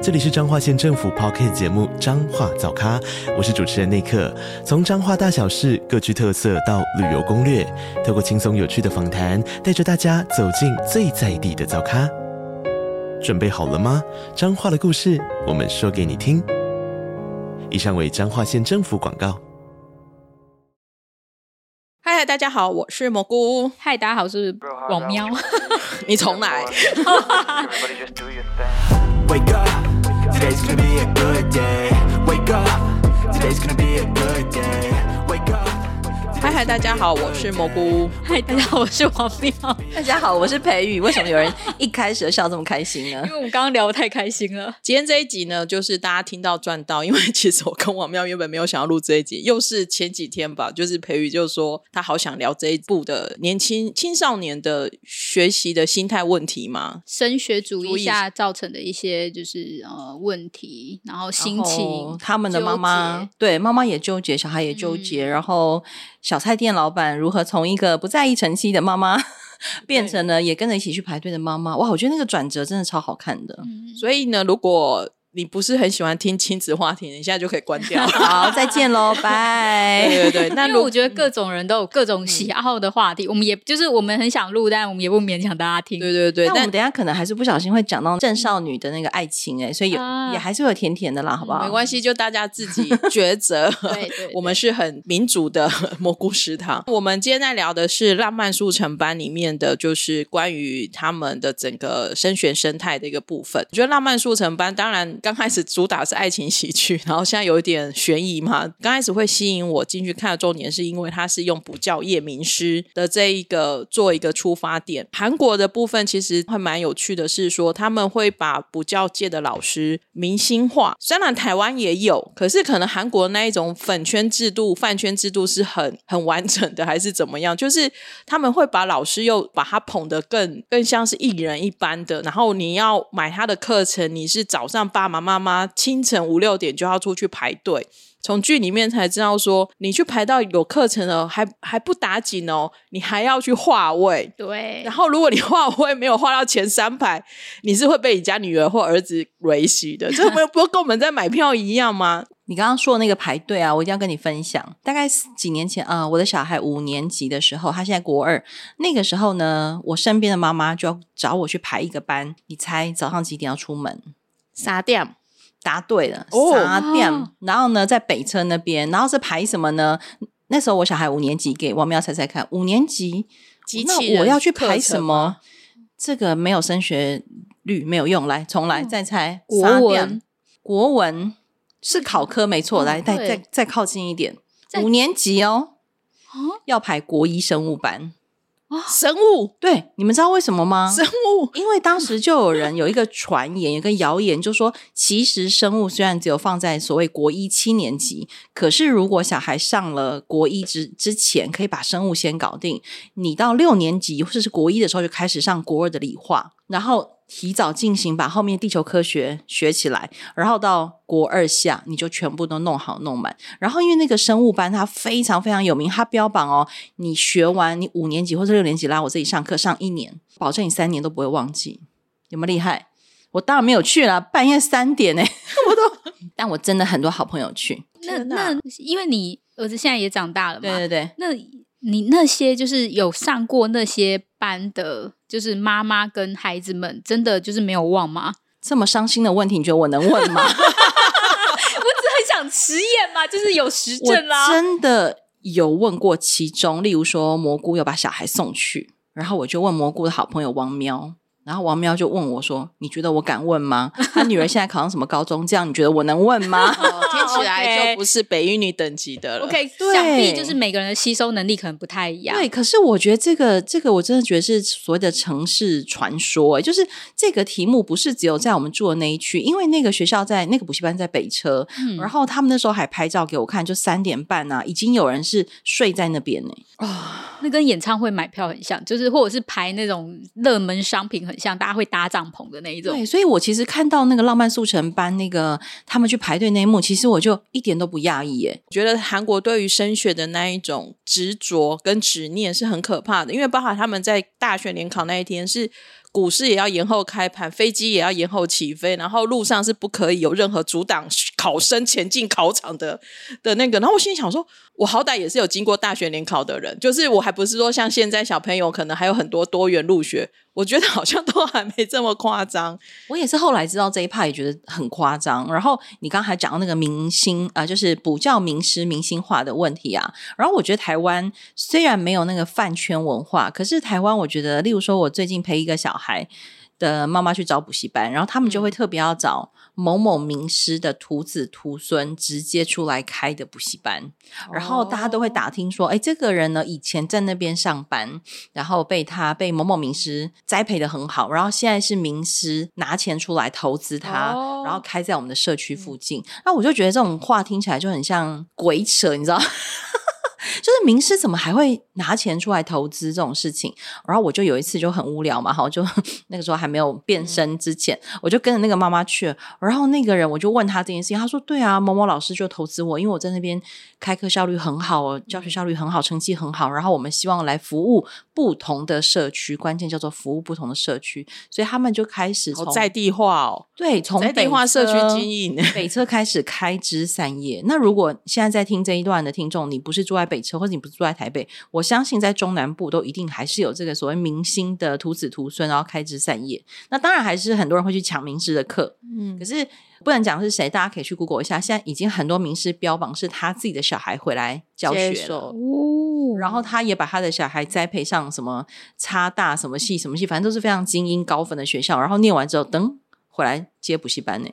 这里是彰化县政府 p o c k t 节目《彰化早咖》，我是主持人内克。从彰化大小事各具特色到旅游攻略，透过轻松有趣的访谈，带着大家走进最在地的早咖。准备好了吗？彰化的故事，我们说给你听。以上为彰化县政府广告。嗨，大家好，我是蘑菇。嗨，大家好，我是王喵。你重来。Wake up, today's gonna be a good day. Wake up, today's gonna be a good day. Wake up. 嗨嗨，大家好，我是蘑菇。嗨，大家好，我是王喵。大家好，我是培宇。为什么有人一开始就笑这么开心呢因？为我们刚刚聊得太开心了，今天这一集呢，就是大家听到赚到，因为其实我跟王妙原本没有想要录这一集，又是前几天吧，就是培宇就说他好想聊这一部的年轻青少年的学习的心态问题嘛，升学主义下造成的一些就是呃问题，然后心情，他们的妈妈对妈妈也纠结，小孩也纠结，然后小菜店老板如何从一个不在意晨曦的妈妈 变成了也跟着一起去排队的妈妈。哇，我觉得那个转折真的超好看的。嗯所以呢，如果你不是很喜欢听亲子话题，你现在就可以关掉。好，再见喽，拜。对对对，那如因为我觉得各种人都有各种喜好的话题，我们也就是我们很想录，但我们也不勉强大家听。对对对，但但我们等下可能还是不小心会讲到正少女的那个爱情哎、所以有、啊也还是会有甜甜的啦，好不好？没关系，就大家自己抉择。对对对我们是很民主的蘑菇食堂。我们今天在聊的是《浪漫速成班》里面的，就是关于他们的整个升学生态的一个部分。我觉得《浪漫速成班》当然刚开始主打是爱情喜剧，然后现在有一点悬疑嘛。刚开始会吸引我进去看的重点，是因为它是用补教业名师的这一个做一个出发点。韩国的部分其实会蛮有趣的，是说他们会把补教界的老师明星化。虽然台湾也有，可是可能韩国那一种粉圈制度、饭圈制度是很 很完整的，还是怎么样？就是他们会把老师又把他捧得更更像是艺人一般的，然后你要买他的课程，你是早上八爸爸妈妈清晨五六点就要出去排队。从剧里面才知道说，你去排到有课程了，还还不打紧哦，你还要去划位。对然后，如果你画位没有画到前三排，你是会被你家女儿或儿子维系的。这不不跟我们在买票一样吗？你刚刚说的那个排队啊，我一定要跟你分享。大概是几年前啊、呃我的小孩五年级的时候，他现在国二。那个时候呢，我身边的妈妈就要找我去排一个班。你猜早上几点要出门？沙店答对了，哦沙店。哦然后呢，在北车那边，然后是排什么呢？那时候我小孩五年级，给王苗猜猜看，五年级那机器人我要去排什么？这个没有升学率，没有用。来，重来，再猜。国文，国文是考科没错。哦来，再再再靠近一点，五年级哦，哦要排国一生物班。生物。对，你们知道为什么吗？生物。因为当时就有人有一个传言，有一个谣言，就说其实生物虽然只有放在所谓国一七年级，可是如果小孩上了国一之之前，可以把生物先搞定，你到六年级或者是国一的时候就开始上国二的理化，然后提早进行把后面地球科学学起来，然后到国二下你就全部都弄好弄满。然后因为那个生物班它非常非常有名，它标榜哦，你学完你五年级或者六年级来我这里上课上一年，保证你三年都不会忘记，有没有厉害？我当然没有去啦，半夜三点呢、我都，但我真的很多好朋友去。那那因为你儿子现在也长大了嘛，对对对，那你那些就是有上过那些班的，就是妈妈跟孩子们，真的就是没有忘吗？这么伤心的问题，你觉得我能问吗？我只很想实验嘛，就是有实我证啦。真的有问过其中，例如说蘑菇有把小孩送去，然后我就问蘑菇的好朋友王喵，然后王喵就问我说：“你觉得我敢问吗？他女儿现在考上什么高中？这样你觉得我能问吗？”哦听起来就不是北一女等级的了。OK，对想必就是每个人的吸收能力可能不太一样。对，可是我觉得这个这个我真的觉得是所谓的城市传说、欸，就是这个题目不是只有在我们住的那一区，因为那个学校在那个补习班在北车，嗯然后他们那时候还拍照给我看，就三点半啊，已经有人是睡在那边呢、那跟演唱会买票很像，就是或者是排那种热门商品很像，大家会搭帐篷的那一种。对，所以我其实看到那个浪漫速成班那个他们去排队那一幕，其实我就一点都不讶异耶。觉得韩国对于升学的那一种执着跟执念是很可怕的，因为包含他们在大学联考那一天是。股市也要延后开盘，飞机也要延后起飞，然后路上是不可以有任何阻挡考生前进考场的的那个。然后我心里想说，我好歹也是有经过大学联考的人，就是我还不是说像现在小朋友可能还有很多多元入学，我觉得好像都还没这么夸张。我也是后来知道这一派，也觉得很夸张。然后你刚才讲到那个明星啊、就是补教名师明星化的问题啊。然后我觉得台湾虽然没有那个饭圈文化，可是台湾我觉得，例如说我最近陪一个小孩的妈妈去找补习班，然后他们就会特别要找某某名师的徒子徒孙直接出来开的补习班，然后大家都会打听说，哎，这个人呢以前在那边上班，然后被他被某某名师栽培的很好，然后现在是名师拿钱出来投资他，哦然后开在我们的社区附近。那我就觉得这种话听起来就很像鬼扯，你知道？就是名师怎么还会拿钱出来投资这种事情？然后我就有一次就很无聊嘛，哈，就 那个时候还没有变身之前，我就跟着那个妈妈去了。然后那个人我就问他这件事情，他说：“对啊，某某老师就投资我，因为我在那边开课效率很好哦，教学效率很好，成绩很好。然后我们希望来服务不同的社区，关键叫做服务不同的社区，所以他们就开始从在地化哦，对从在地化社区经营。北车开始开枝散叶。那如果现在在听这一段的听众，你不是住在北车，或者你不是住在台北，我相信在中南部都一定还是有这个所谓明星的徒子徒孙，然后开枝散叶。那当然还是很多人会去抢名师的课，嗯可，是不能讲是谁，大家可以去 Google 一下。现在已经很多名师标榜是他自己的小孩回来教学然后他也把他的小孩栽培上什么差大什么系什么系，反正都是非常精英高分的学校。然后念完之后，等回来接补习班呢，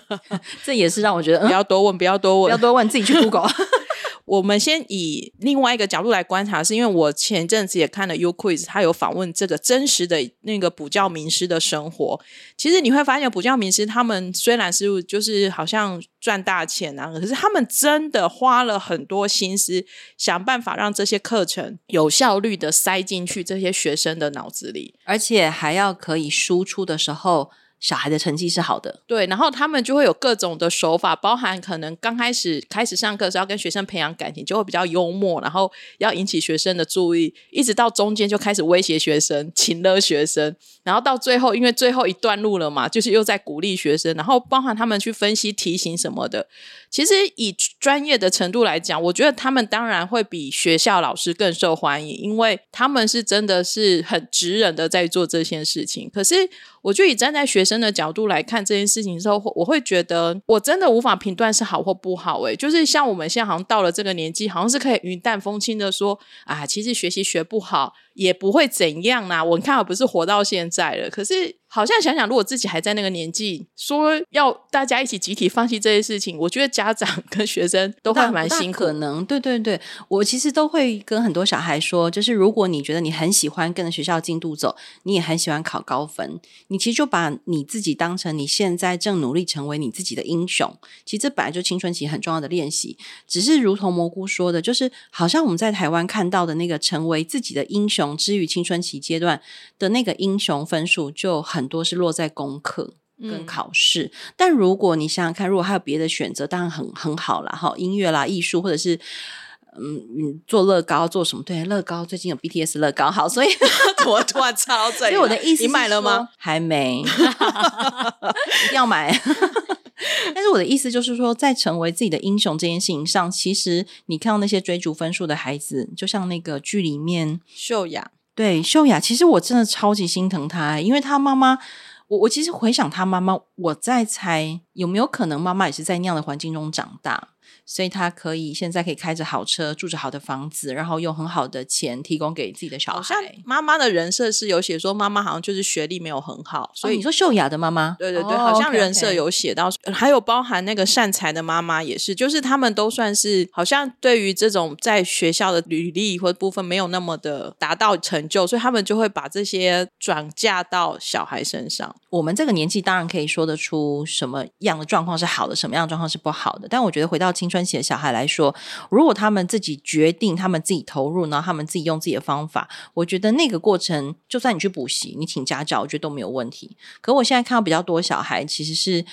这也是让我觉得，嗯不，要多问，不要多问，不要多问，自己去 Google。我们先以另外一个角度来观察，是因为我前阵子也看了 U Quiz，他有访问这个真实的那个补教名师的生活。其实你会发现，补教名师他们虽然是就是好像赚大钱啊，可是他们真的花了很多心思，想办法让这些课程有效率的塞进去这些学生的脑子里。而且还要可以输出的时候，小孩的成绩是好的。对，然后他们就会有各种的手法，包含可能刚开始开始上课是要跟学生培养感情，就会比较幽默，然后要引起学生的注意，一直到中间就开始威胁学生、请了学生，然后到最后，因为最后一段路了嘛，就是又在鼓励学生，然后包含他们去分析题型什么的。其实以专业的程度来讲，我觉得他们当然会比学校老师更受欢迎，因为他们是真的是很直人的在做这件事情。可是，我就以站在学生的角度来看这件事情的时候，我会觉得我真的无法评断是好或不好、欸。就是像我们现在好像到了这个年纪，好像是可以云淡风轻的说啊，其实学习学不好也不会怎样啦。我看我不是活到现在了，可是好像想想，如果自己还在那个年纪，说要大家一起集体放弃这些事情，我觉得家长 跟学生都会蛮辛苦可。能，对对对，我其实都会跟很多小孩说，就是如果你觉得你很喜欢跟着学校进度走，你也很喜欢考高分，你其实就把你自己当成你现在正努力成为你自己的英雄。其实这本来就青春期很重要的练习，只是如同蘑菇说的，就是好像我们在台湾看到的那个成为自己的英雄之于青春期阶段的那个英雄分数，就很多是落在功课。跟嗯考试，但如果你想想看，如果还有别的选择，当然很很好啦，哈，音乐啦、艺术，或者是嗯嗯做乐高做什么？对，乐高最近有 BTS 乐高，好，所以 我突然插到这里，所以我的意思，你买了吗？？还没，一定要买。但是我的意思就是说，在成为自己的英雄这件事情上，其实你看到那些追逐分数的孩子，就像那个剧里面，秀雅，对秀雅，其实我真的超级心疼她，因为她妈妈，我我其实回想她妈妈，我在猜有没有可能妈妈也是在那样的环境中长大，所以他可以现在可以开着好车，住着好的房子，然后用很好的钱提供给自己的小好像孩。妈妈的人设是有写说妈妈好像就是学历没有很好，所以你说秀雅的妈妈，对对对，哦好像人设有写到，呃还有包含那个善财的妈妈也是，就是他们都算是好像对于这种在学校的履历或部分没有那么的达到成就，所以他们就会把这些转嫁到小孩身上。我们这个年纪当然可以说得出什么样的状况是好的，什么样的状况是不好的。但我觉得回到青春期的小孩来说，如果他们自己决定，他们自己投入，然后他们自己用自己的方法，我觉得那个过程，就算你去补习，你请家教，我觉得都没有问题。可我现在看到比较多小孩其实是。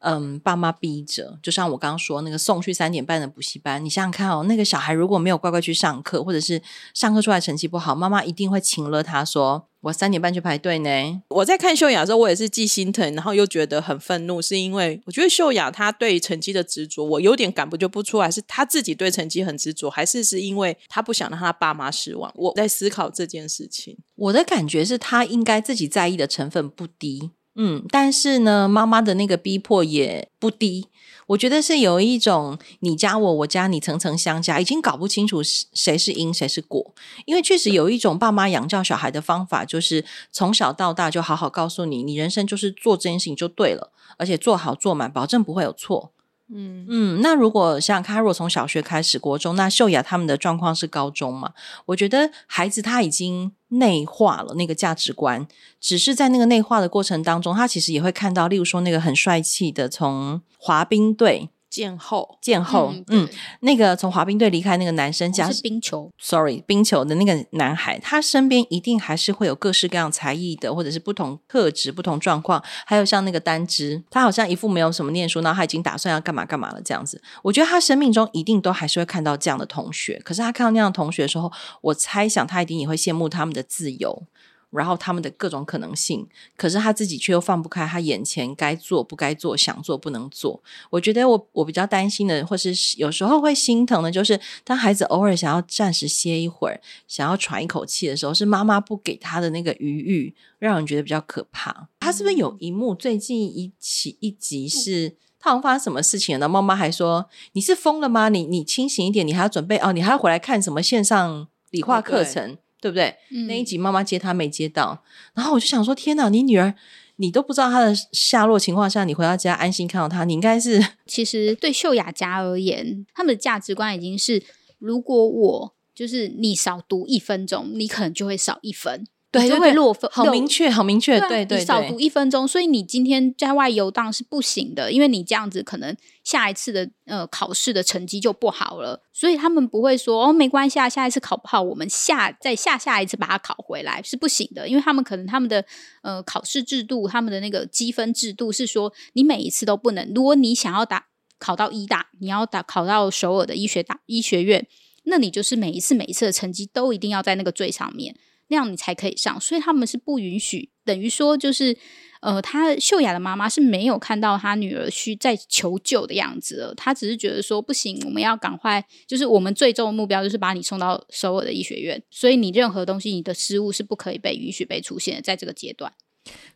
嗯，爸妈逼着，就像我刚刚说那个送去三点半的补习班，你想想看哦，那个小孩如果没有乖乖去上课，或者是上课出来成绩不好，妈妈一定会请了他说：“我三点半去排队呢。”我在看秀雅的时候，我也是既心疼，然后又觉得很愤怒，是因为我觉得秀雅她对成绩的执着，我有点感不就不出来，是她自己对成绩很执着，还是是因为她不想让她爸妈失望？我在思考这件事情。我的感觉是她应该自己在意的成分不低，嗯，但是呢，妈妈的那个逼迫也不低。我觉得是有一种你加我，我加你，层层相加，已经搞不清楚谁是因，谁是果。因为确实有一种爸妈养教小孩的方法，就是从小到大就好好告诉你，你人生就是做这件事情就对了，而且做好做满，保证不会有错。嗯，嗯，那如果像卡若从小学开始，国中，那秀雅他们的状况是高中嘛？我觉得孩子他已经内化了那个价值观，只是在那个内化的过程当中，他其实也会看到，例如说那个很帅气的从滑冰队见后剑后，嗯嗯那个从滑冰队离开那个男生家是冰球，sorry，冰球的那个男孩，他身边一定还是会有各式各样才艺的，或者是不同特质、不同状况。还有像那个单只，他好像一副没有什么念书，然后他已经打算要干嘛干嘛了这样子。我觉得他生命中一定都还是会看到这样的同学，可是他看到那样的同学的时候，我猜想他一定也会羡慕他们的自由。然后他们的各种可能性，可是他自己却又放不开他眼前该做不该做、想做不能做。我觉得我我比较担心的，或是有时候会心疼的，就是当孩子偶尔想要暂时歇一会儿，想要喘一口气的时候，是妈妈不给他的那个余裕，让人觉得比较可怕。他是不是有一幕最近一起一集是？他好像发生什么事情了？然后妈妈还说：“你是疯了吗？你你清醒一点，你还要准备哦，你还要回来看什么线上理化课程，对不对？”嗯那一集妈妈接他没接到，然后我就想说：天哪，你女儿你都不知道她的下落情况下，你回到家安心看到她，你应该是 其实对秀雅家而言，他们的价值观已经是，如果我就是你少读一分钟，你可能就会少一分，对对对会落分，好落明确，好明确，对对你少读一分钟，所以你今天在外游荡是不行的，因为你这样子可能下一次的呃考试的成绩就不好了。所以他们不会说哦没关系啊，下一次考不好，我们下再下下一次把它考回来是不行的，因为他们可能他们的呃考试制度，他们的那个积分制度是说你每一次都不能，如果你想要打考到医大，你要打考到首尔的医学大医学院，那你就是每一次每一次的成绩都一定要在那个最上面。那样你才可以上，所以他们是不允许，等于说就是，呃，他秀雅的妈妈是没有看到她女儿需在求救的样子了，她只是觉得说不行，我们要赶快，就是我们最终的目标就是把你送到首尔的医学院，所以你任何东西你的失误是不可以被允许被出现的，在这个阶段。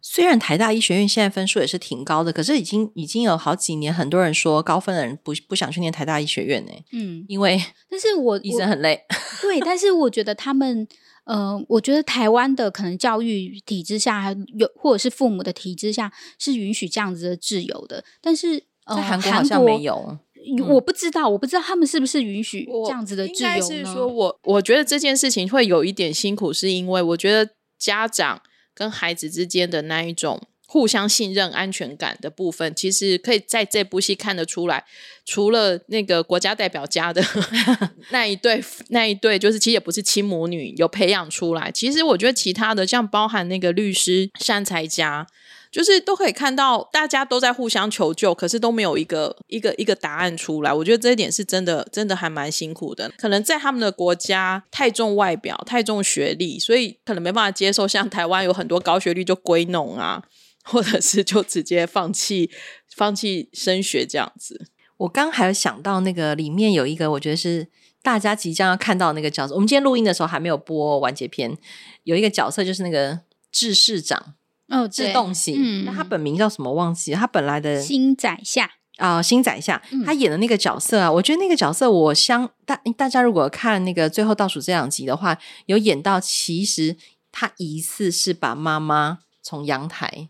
虽然台大医学院现在分数也是挺高的，可是已经已经有好几年，很多人说高分的人不不想去念台大医学院呢，嗯，因为但是我医生很累。对，但是我觉得他们，呃，我觉得台湾的可能教育体制下有，或者是父母的体制下是允许这样子的自由的，但是呃，在韩国好像没有，嗯我不知道，我不知道他们是不是允许这样子的自由呢？该是说我我觉得这件事情会有一点辛苦，是因为我觉得家长跟孩子之间的那一种互相信任、安全感的部分，其实可以在这部戏看得出来。除了那个国家代表家的 那一对，那一对就是其实也不是亲母女，有培养出来。其实我觉得其他的，像包含那个律师善财家。就是都可以看到，大家都在互相求救，可是都没有一个一个一个答案出来。我觉得这一点是真的，真的还蛮辛苦的。可能在他们的国家太重外表、太重学历，所以可能没办法接受。像台湾有很多高学历就归农啊，或者是就直接放弃放弃升学这样子。我刚还有想到那个里面有一个，我觉得是大家即将要看到那个角色。我们今天录音的时候还没有播完结篇，有一个角色就是那个智市长哦，自对动型，嗯那他本名叫什么忘记？他本来的新宰相，啊、新宰相嗯他演的那个角色啊，我觉得那个角色我相大大家如果看那个最后倒数这两集的话，有演到其实他疑似是把妈妈从阳台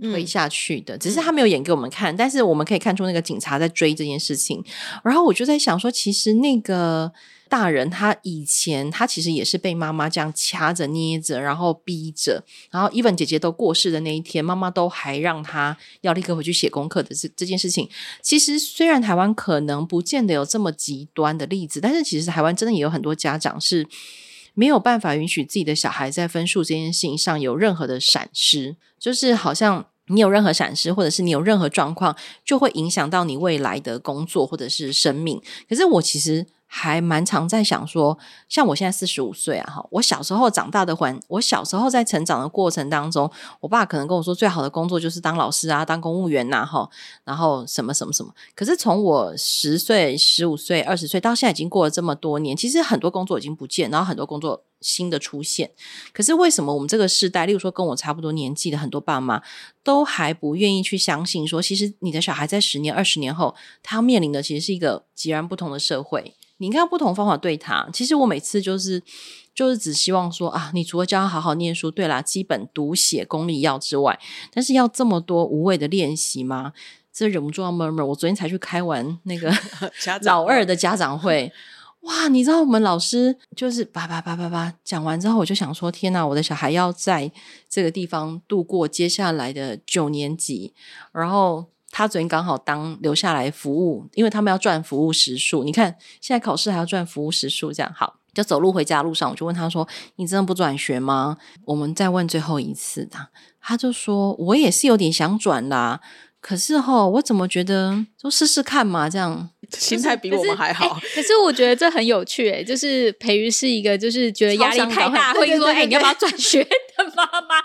推嗯下去的，只是他没有演给我们看，但是我们可以看出那个警察在追这件事情。然后我就在想说，其实那个大人他以前他其实也是被妈妈这样掐着捏着，然后逼着，然后 even 姐姐都过世的那一天，妈妈都还让他要立刻回去写功课的这这件事情。其实虽然台湾可能不见得有这么极端的例子，但是其实台湾真的也有很多家长是。没有办法允许自己的小孩在分数这件事情上有任何的闪失，就是好像你有任何闪失，或者是你有任何状况，就会影响到你未来的工作或者是生命。可是我其实还蛮常在想说，像我现在四十五岁啊，哈，我小时候长大的环，我小时候在成长的过程当中，我爸可能跟我说，最好的工作就是当老师啊，当公务员呐、哈，然后什么什么什么。可是从我十岁、十五岁、二十岁到现在，已经过了这么多年，其实很多工作已经不见，然后很多工作新的出现。可是为什么我们这个时代，例如说跟我差不多年纪的很多爸妈，都还不愿意去相信说，其实你的小孩在十年、二十年后，他面临的其实是一个截然不同的社会。你应该用不同方法对他。其实我每次就是就是只希望说啊，你除了教他好好念书，对啦，基本读写功力要之外，但是要这么多无谓的练习吗？这忍不住要 murmur。我昨天才去开完那个 老二的家长会。哇，你知道我们老师就是叭叭叭叭叭讲完之后，我就想说，天哪，我的小孩要在这个地方度过接下来的九年级，然后他昨天刚好当留下来服务，因为他们要赚服务时数。你看现在考试还要赚服务时数，这样好。就走路回家路上，我就问他说：“你真的不转学吗？”我们再问最后一次的，他就说：“我也是有点想转啦，可是哈，我怎么觉得就试试看嘛，这样。”心态比我们还好。可是我觉得这很有趣、欸，就是培育是一个就是觉得压力太大，会说：“哎、你要不要转学的妈妈？”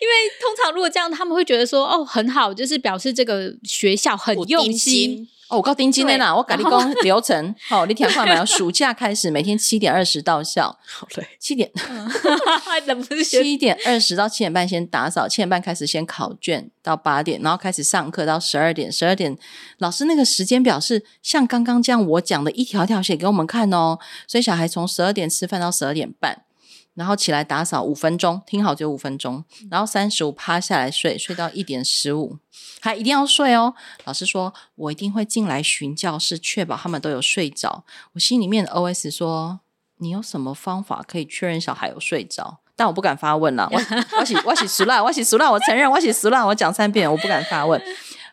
因为通常如果这样，他们会觉得说：“哦，很好，就是表示这个学校很用心。金哦，我告丁金的啦，对我跟你讲流程。好，你听快没有？暑假开始，每天七点二十到校，好嘞，七点还 忍不住觉得七点二十到七点半先打扫，七点半开始先考卷，到八点，然后开始上课到十二点，十二点老师那个时间表是像刚刚这样我讲的一条条写给我们看哦，所以小孩从十二点吃饭到十二点半。然后起来打扫五分钟，听好只有五分钟，然后三十五趴下来睡，睡到一点十五，还一定要睡哦。老师说，我一定会进来巡教室，确保他们都有睡着。我心里面的 OS 说，你有什么方法可以确认小孩有睡着？但我不敢发问了，我我洗我洗熟了，我洗熟了，我承认我洗熟了，我讲三遍，我不敢发问。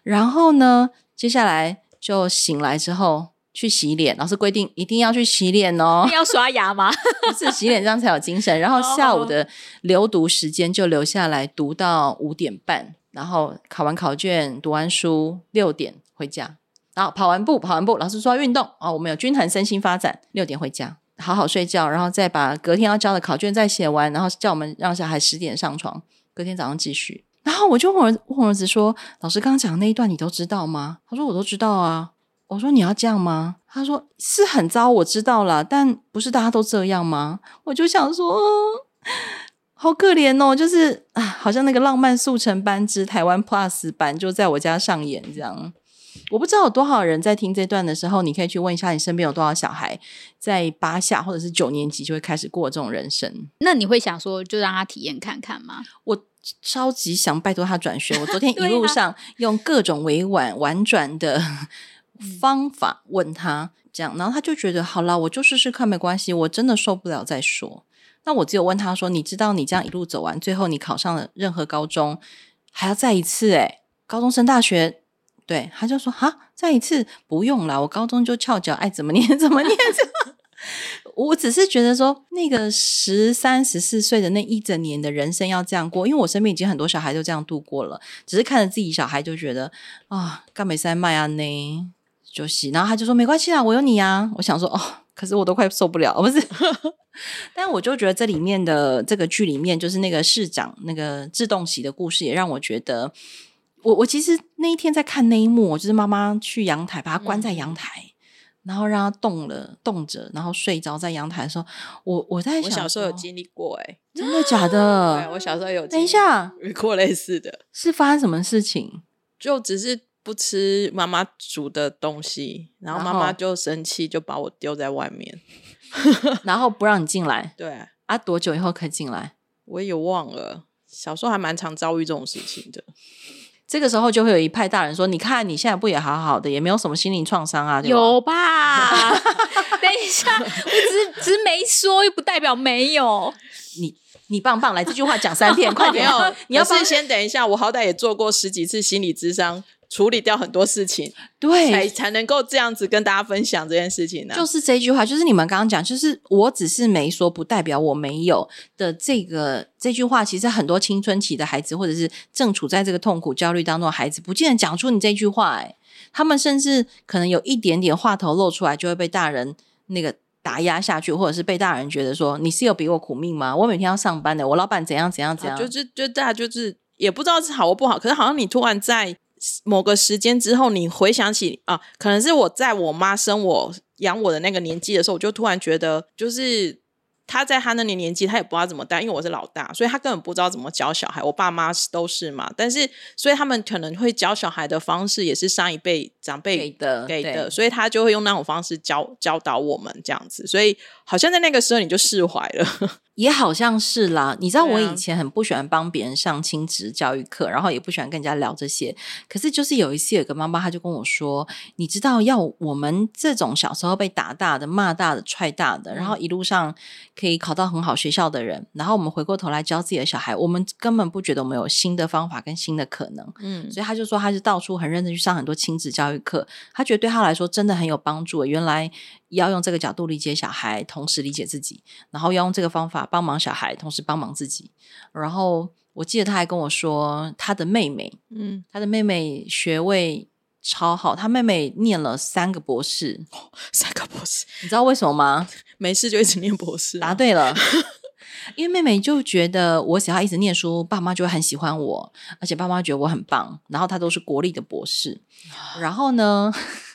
然后呢，接下来就醒来之后去洗脸，老师规定一定要去洗脸哦。要刷牙吗？不是洗脸这样才有精神。然后下午的留读时间就留下来读到五点半，然后考完考卷、读完书，六点回家。然后跑完步，跑完步，老师说要运动哦，我们有均衡身心发展，六点回家，好好睡觉，然后再把隔天要交的考卷再写完，然后叫我们让小孩十点上床，隔天早上继续。然后我就问我儿问我儿子说：“老师刚刚讲的那一段你都知道吗？”他说：“我都知道啊。”我说：“你要这样吗？”他说：“是很糟，我知道了，但不是大家都这样吗？”我就想说，呃好可怜哦，就是啊，好像那个浪漫速成班之台湾 Plus 版就在我家上演这样。我不知道有多少人在听这段的时候，你可以去问一下你身边有多少小孩在八下或者是九年级就会开始过这种人生。那你会想说，就让他体验看看吗？我超级想拜托他转学。我昨天一 路上用各种委婉婉转的方法问他，这样，然后他就觉得好啦，我就试试看，没关系，我真的受不了再说。那我只有问他说：“你知道你这样一路走完，最后你考上了任何高中，还要再一次、欸？诶高中升大学？”对，他就说：“哈，再一次不用了，我高中就翘脚，爱怎么念怎么念。”我只是觉得说，那个十三、十四岁的那一整年的人生要这样过，因为我身边已经很多小孩都这样度过了，只是看着自己小孩就觉得啊，干美塞麦啊呢，就是，然后他就说没关系啦，我有你啊。我想说哦，可是我都快受不了，哦不是。但我就觉得这里面的这个剧里面，就是那个市长那个自动洗的故事，也让我觉得，我我其实那一天在看那一幕，就是妈妈去阳台把他关在阳台。然后让他动了动着，然后睡着在阳台的时候，我我在想，我小时候有经历过、欸，真的假哎，的？我小时候有等一下，遇过类似的，是发生什么事情？就只是不吃妈妈煮的东西，然后妈妈就生气，就把我丢在外面。然后不让你进来对，啊？多久以后可以进来？我也忘了，小时候还蛮常遭遇这种事情的。这个时候就会有一派大人说：“你看你现在不也好好的，也没有什么心灵创伤啊？”吧有吧？等一下，我只是只是没说，又不代表没有。你你棒棒，来这句话讲三遍，快没点！有，你要是先等一下，我好歹也做过十几次心理咨商，处理掉很多事情，对，才才能够这样子跟大家分享这件事情呢、就是这句话，就是你们刚刚讲，就是我只是没说，不代表我没有的这个这句话，其实很多青春期的孩子，或者是正处在这个痛苦、焦虑当中的孩子，不见得讲出你这句话、哎，他们甚至可能有一点点话头露出来，就会被大人那个。打压下去，或者是被大人觉得说你是有比我苦命吗？我每天要上班的，我老板怎样怎样怎样，啊就是就大家就是也不知道是好或不好，可是好像你突然在某个时间之后，你回想起啊，可能是我在我妈生我养我的那个年纪的时候，我就突然觉得，就是他在他那年年纪，他也不知道怎么带，因为我是老大，所以他根本不知道怎么教小孩。我爸妈是都是嘛，但是所以他们可能会教小孩的方式也是上一辈长辈给的给的，所以他就会用那种方式教教导我们这样子，所以好像在那个时候你就释怀了。也好像是啦，你知道我以前很不喜欢帮别人上亲子教育课，然后也不喜欢跟人家聊这些。可是就是有一次，有个妈妈她就跟我说：“你知道，要我们这种小时候被打大的、骂大的、踹大的，然后一路上可以考到很好学校的人，然后我们回过头来教自己的小孩，我们根本不觉得我们有新的方法跟新的可能。”嗯，所以他就说，他是到处很认真去上很多亲子教育课，他觉得对他来说真的很有帮助。原来要用这个角度理解小孩，同时理解自己，然后要用这个方法帮忙小孩，同时帮忙自己。然后我记得他还跟我说，他的妹妹，嗯，他的妹妹学位超好，他妹妹念了三个博士，三个博士，你知道为什么吗？没事就一直念博士啊、答对了。因为妹妹就觉得我只要一直念书，爸妈就会很喜欢我，而且爸妈觉得我很棒。然后她都是国立的博士，然后呢，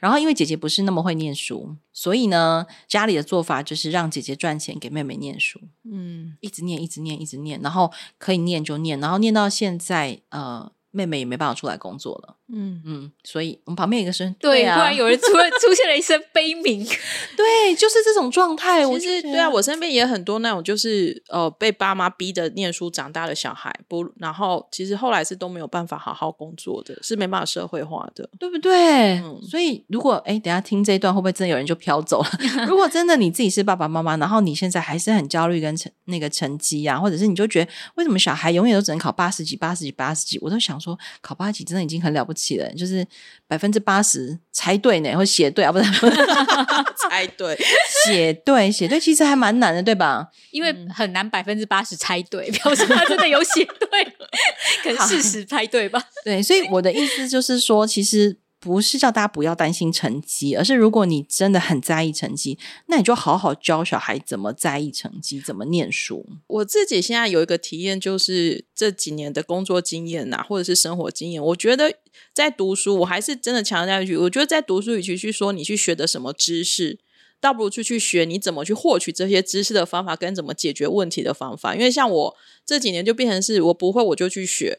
然后因为姐姐不是那么会念书，所以呢，家里的做法就是让姐姐赚钱给妹妹念书，嗯，一直念，一直念，一直念，然后可以念就念，然后念到现在，呃，妹妹也没办法出来工作了。嗯，嗯，所以我们旁边有一个声，对，啊，突然有人出来出现了一声悲鸣。对，就是这种状态。我就觉其实对啊，我身边也很多那种就是呃被爸妈逼着念书长大的小孩，不，然后其实后来是都没有办法好好工作的，是没办法社会化的。对不对？嗯所以如果哎，等下听这一段，会不会真的有人就飘走了？如果真的你自己是爸爸妈妈，然后你现在还是很焦虑跟成那个成绩啊，或者是你就觉得为什么小孩永远都只能考八十几、八十几、八十几？我都想说，考八十几真的已经很了不起了，就是百分之八十猜对呢，或写对啊，不是 不是。猜对，写对写对，其实还蛮难的，对吧？因为很难百分之八十猜对，表示他真的有写对，可能事实猜对吧？对，所以我的意思就是说，其实不是叫大家不要担心成绩，而是如果你真的很在意成绩，那你就好好教小孩怎么在意成绩，怎么念书。我自己现在有一个体验，就是这几年的工作经验呐、或者是生活经验，我觉得在读书，我还是真的强调一句，我觉得在读书，与其去说你去学的什么知识。倒不如去去学你怎么去获取这些知识的方法，跟怎么解决问题的方法。因为像我这几年就变成是我不会我就去学，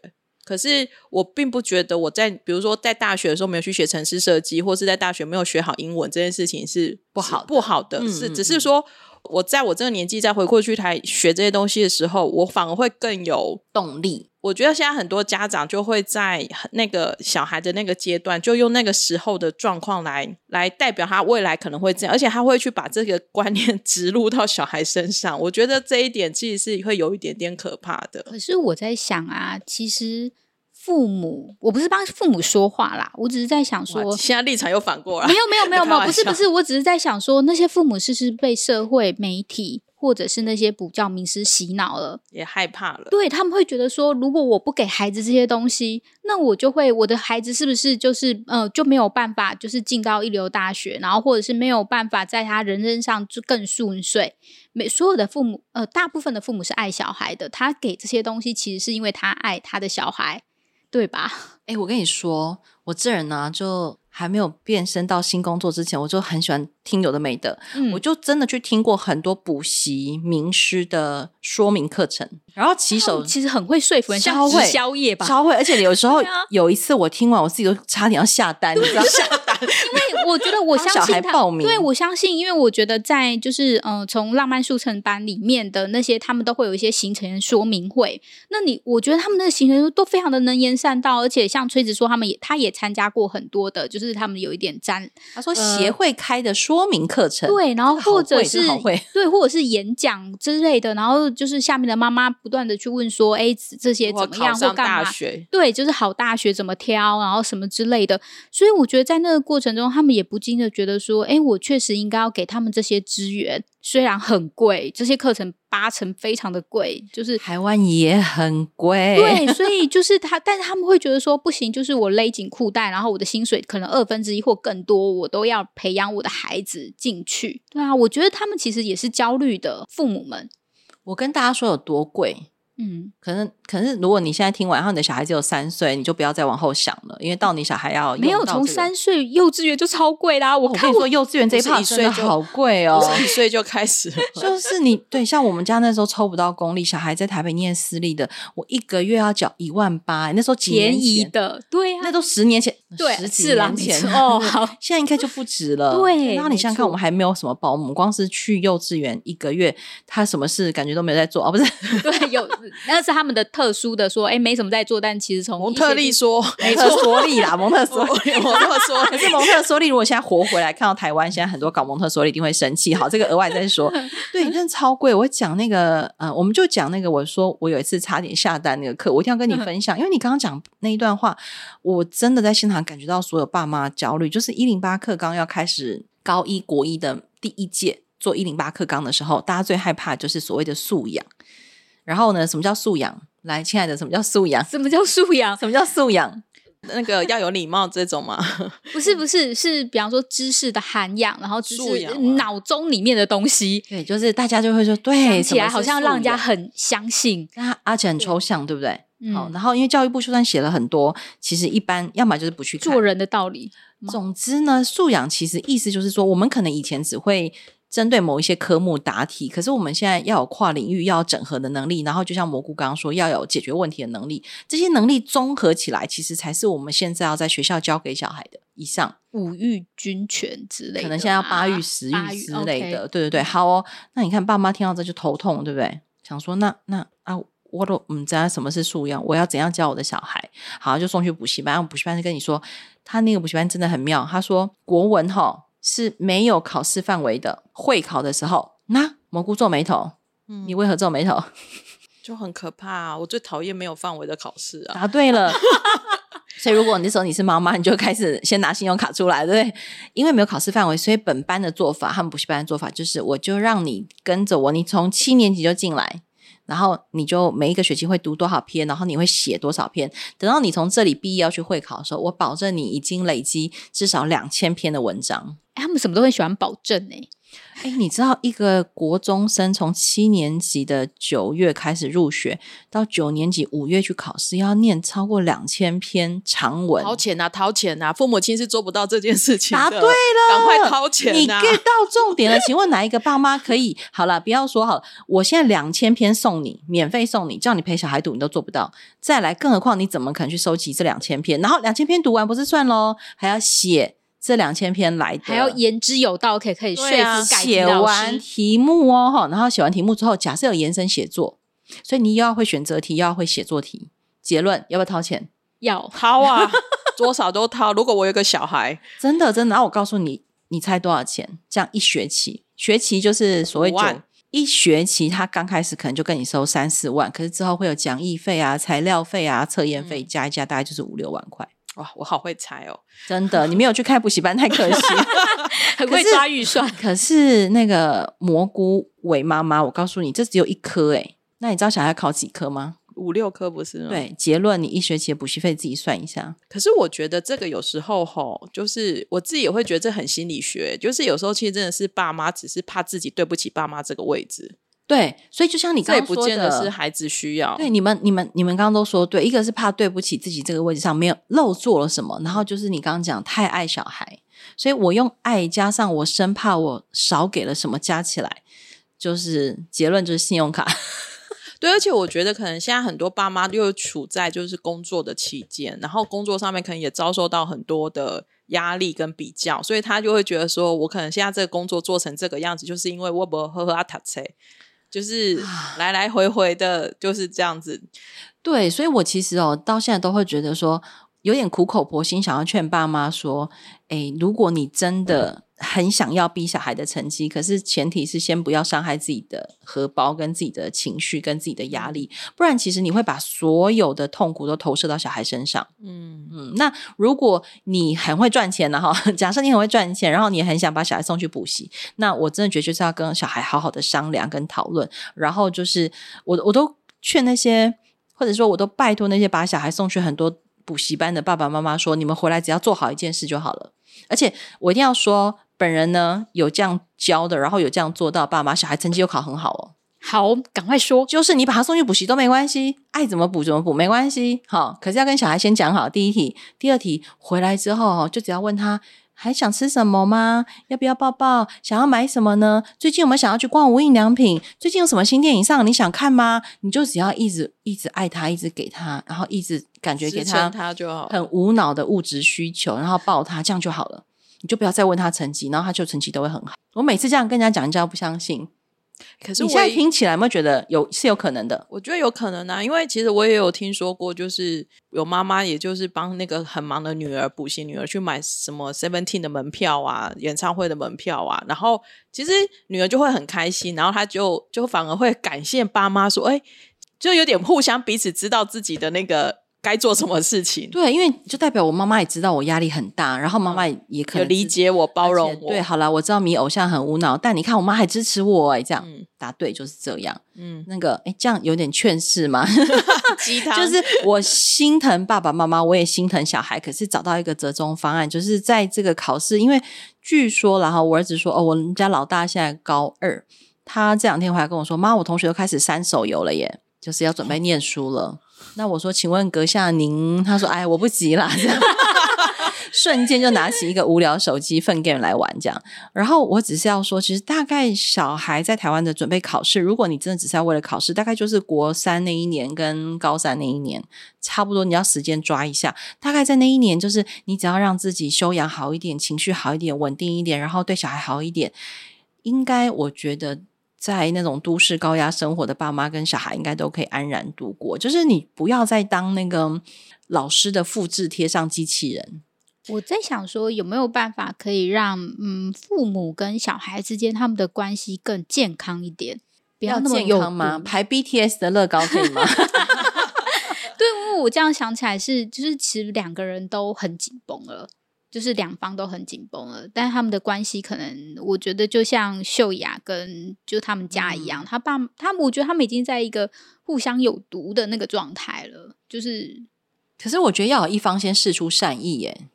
可是我并不觉得我在比如说在大学的时候没有去学城市设计，或是在大学没有学好英文这件事情是不好不好的，嗯是嗯只是说我在我这个年纪再回过去台学这些东西的时候，我反而会更有动力，我觉得现在很多家长就会在那个小孩的那个阶段，就用那个时候的状况来来代表他未来可能会这样，而且他会去把这个观念 植入到小孩身上。我觉得这一点其实是会有一点点可怕的。可是我在想啊，其实父母，我不是帮父母说话啦，我只是在想说哇，现在立场又反过来，没有没有没有没有，不是不是，我只是在想说，那些父母是不是被社会媒体或者是那些补教名师洗脑了？也害怕了。对他们会觉得说，如果我不给孩子这些东西，那我就会我的孩子是不是就是呃就没有办法就是进到一流大学，然后或者是没有办法在他人生上就更顺遂。每所有的父母呃，大部分的父母是爱小孩的，他给这些东西其实是因为他爱他的小孩，对吧？哎，我跟你说，我这人呢、就还没有变身到新工作之前，我就很喜欢听有的没的，嗯我就真的去听过很多补习名师的说明课程，然后骑手其实很会说服人，像超会直销业吧。超会，而且有时候 啊有一次我听完，我自己都差点要下单，你知道 下单，因为我觉得我小相信他，孩报名对我相信，因为我觉得在就是呃，从浪漫速成班里面的那些，他们都会有一些行程说明会。那你我觉得他们的行程都非常的能言善道，而且像崔子说，他们也他也参加过很多的，就是他们有一点沾他说协会开的说明课程，对，然后或者是这个对，或者是演讲之类的，然后就是下面的妈妈不断的去问说，哎，这些怎么样或干嘛？大学，对，就是好大学怎么挑，然后什么之类的。所以我觉得在那个过程中，他们也不禁的觉得说，哎，我确实应该要给他们这些资源，虽然很贵，这些课程八成非常的贵，就是。台湾也很贵，对，所以就是他，但是他们会觉得说不行，就是我勒紧裤带，然后我的薪水可能二分之一或更多，我都要培养我的孩子进去。对啊，我觉得他们其实也是焦虑的父母们。我跟大家说有多贵，嗯，可能可是如果你现在听完，然后你的小孩只有三岁，你就不要再往后想了，因为到你小孩要没有从三岁幼稚园就超贵啦。我看我我跟你说，幼稚园这一趴真的好贵哦。一岁就开始了，就是你对，像我们家那时候抽不到公立，小孩在台北念私立的，我一个月要缴一万八，那时候几年便宜前，的，对啊，那都十年前，对十几是啦没年前哦 好现在应该就不止了。对那你想想看，我们还没有什么保姆，光是去幼稚园一个月，他什么事感觉都没有在做哦，不是？对，有那是他们的特殊的说，哎，没什么在做，但其实从蒙特利说，说，蒙特梭利啦，蒙特梭我利。我这么说，可是蒙特梭利如果现在活回来，看到台湾现在很多搞蒙特梭利一定会生气。好，这个额外再说。对，真的超贵。我讲那个呃，我们就讲那个，我说我有一次差点下单那个课，我一定要跟你分享，因为你刚刚讲那一段话，我真的在现场感觉到所有爸妈焦虑。就是一零八课纲要开始高一国一的第一届做一零八课纲的时候，大家最害怕就是所谓的素养。然后呢，什么叫素养？来，亲爱的，什么叫素养？什么叫素养？什么叫素养？那个要有礼貌这种吗，不是不是是，比方说知识的涵养，然后知识脑中里面的东西，对，就是大家就会说，对，讲起来好像让人家很相信。那而且很抽象，对不对？嗯好，然后因为教育部就算写了很多，其实一般要么就是不去看做。人的道理，总之呢，素养其实意思就是说，我们可能以前只会针对某一些科目答题，可是我们现在要有跨领域、要有整合的能力，然后就像蘑菇刚刚说，要有解决问题的能力，这些能力综合起来，其实才是我们现在要在学校教给小孩的以上。五育均权之类的，可能现在要八育、十育之类的，对对对。好哦，那你看爸妈听到这就头痛，对不对？想说那那啊，我都唔知道什么是素养，我要怎样教我的小孩？好，就送去补习班。然后补习班就跟你说，他那个补习班真的很妙。他说国文哈是没有考试范围的，会考的时候，那蘑菇皱眉头，嗯你为何皱眉头？就很可怕、啊。我最讨厌没有范围的考试啊。答对了。所以，如果你那时候你是妈妈，你就开始先拿信用卡出来，对不对？因为没有考试范围，所以本班的做法，他们补习班的做法就是，我就让你跟着我，你从七年级就进来，然后你就每一个学期会读多少篇，然后你会写多少篇。等到你从这里毕业要去会考的时候，我保证你已经累积至少两千篇的文章。哎他们什么都很喜欢保证呢、哎，你知道一个国中生从七年级的九月开始入学，到九年级五月去考试，要念超过两千篇长文。掏钱啊，掏钱啊！父母亲是做不到这件事情的。答对了，赶快掏钱你啊 get 到重点了。请问哪一个爸妈可以？好了，不要说好了，我现在两千篇送你，免费送你，叫你陪小孩读，你都做不到。再来，更何况你怎么可能去收集这两千篇？然后两千篇读完不是算喽，还要写这两千篇来的，还要言之有道，可以可以说服写完师。题目哦，哈，然后写完题目之后，假设有延伸写作，所以你又要会选择题，又要会写作题。结论要不要掏钱？要掏啊，多少都掏。如果我有个小孩，真的真的，然后我告诉你，你猜多少钱？这样一学期，学期就是所谓九一学期，他刚开始可能就跟你收三四万，可是之后会有讲义费啊、材料费啊、测验费，加一加大概就是五六万块。哇，我好会猜哦。真的，你没有去开补习班太可惜。很会抓预算，可是那个蘑菇伟妈妈，我告诉你，这只有一科哎。那你知道小孩考几科吗？五六科不是吗？。对，结论你一学期的补习费自己算一下。可是我觉得这个有时候吼，就是我自己也会觉得这很心理学，就是有时候其实真的是爸妈只是怕自己对不起爸妈这个位置，对，所以就像你刚刚说见得是孩子需要。对，你们、你们、你们刚刚都说对，一个是怕对不起自己这个位置上没有漏做了什么，然后就是你刚刚讲太爱小孩，所以我用爱加上我生怕我少给了什么，加起来就是结论就是信用卡。对，而且我觉得可能现在很多爸妈又处在就是工作的期间，然后工作上面可能也遭受到很多的压力跟比较，所以他就会觉得说，我可能现在这个工作做成这个样子，就是因为我不喝喝阿塔车，就是来来回回的就是这样子。对，所以我其实哦，到现在都会觉得说，有点苦口婆心，想要劝爸妈说，诶，如果你真的很想要逼小孩的成绩，可是前提是先不要伤害自己的荷包、跟自己的情绪、跟自己的压力，不然其实你会把所有的痛苦都投射到小孩身上。嗯，嗯，那如果你很会赚钱的哈，假设你很会赚钱，然后你很想把小孩送去补习，那我真的觉得就是要跟小孩好好的商量跟讨论，然后就是我我都劝那些，或者说我都拜托那些把小孩送去很多补习班的爸爸妈妈说，你们回来只要做好一件事就好了，而且我一定要说，本人呢有这样教的，然后有这样做到，爸妈小孩成绩又考很好哦。好，赶快说。就是你把他送去补习都没关系，爱怎么补怎么补没关系，好，可是要跟小孩先讲好第一题，第二题回来之后哦就只要问他还想吃什么吗？要不要抱抱？想要买什么呢？最近有没有想要去逛无印良品？最近有什么新电影上？你想看吗？你就只要一直一直爱他，一直给他，然后一直感觉给他他就好。很无脑的物质需求，然后抱他，这样就好了。你就不要再问他成绩，然后他就成绩都会很好。我每次这样跟人家讲，人家都不相信。你现在可是我也听起来有没有觉得有是有可能的？我觉得有可能啊，因为其实我也有听说过，就是有妈妈，也就是帮那个很忙的女儿补习女儿去买什么 Seventeen 的门票啊，演唱会的门票啊，然后其实女儿就会很开心，然后她就就反而会感谢爸妈说，哎，就有点互相彼此知道自己的那个该做什么事情，对，因为就代表我妈妈也知道我压力很大，然后妈妈也可有能知理解我、包容我，且对，好了，我知道你偶像很无脑，但你看我妈还支持我哎，这样、嗯答对就是这样。嗯，那个哎，这样有点劝世吗？鸡汤就是我心疼爸爸妈妈，我也心疼小孩，可是找到一个折中方案，就是在这个考试，因为据说然后我儿子说哦，我们家老大现在高二，他这两天回来跟我说，妈，我同学都开始删手游了耶，就是要准备念书了。那我说，请问阁下您？他说，哎，我不急啦，瞬间就拿起一个无聊手机粪 game 来玩，这样。然后我只是要说，其实大概小孩在台湾的准备考试，如果你真的只是要为了考试，大概就是国三那一年跟高三那一年，差不多你要时间抓一下。大概在那一年，就是你只要让自己修养好一点，情绪好一点，稳定一点，然后对小孩好一点，应该我觉得。在那种都市高压生活的爸妈跟小孩，应该都可以安然度过。就是你不要再当那个老师的复制贴上机器人，我在想说，有没有办法可以让嗯父母跟小孩之间他们的关系更健康一点，不要健那么有康吗？排 BTS 的乐高可以吗？对，因为我这样想起来是，就是其实两个人都很紧绷了，就是两方都很紧绷了，但是他们的关系可能，我觉得就像秀雅跟就他们家一样，他爸他们，我觉得他们已经在一个互相有毒的那个状态了，就是可是我觉得要有一方先试出善意耶。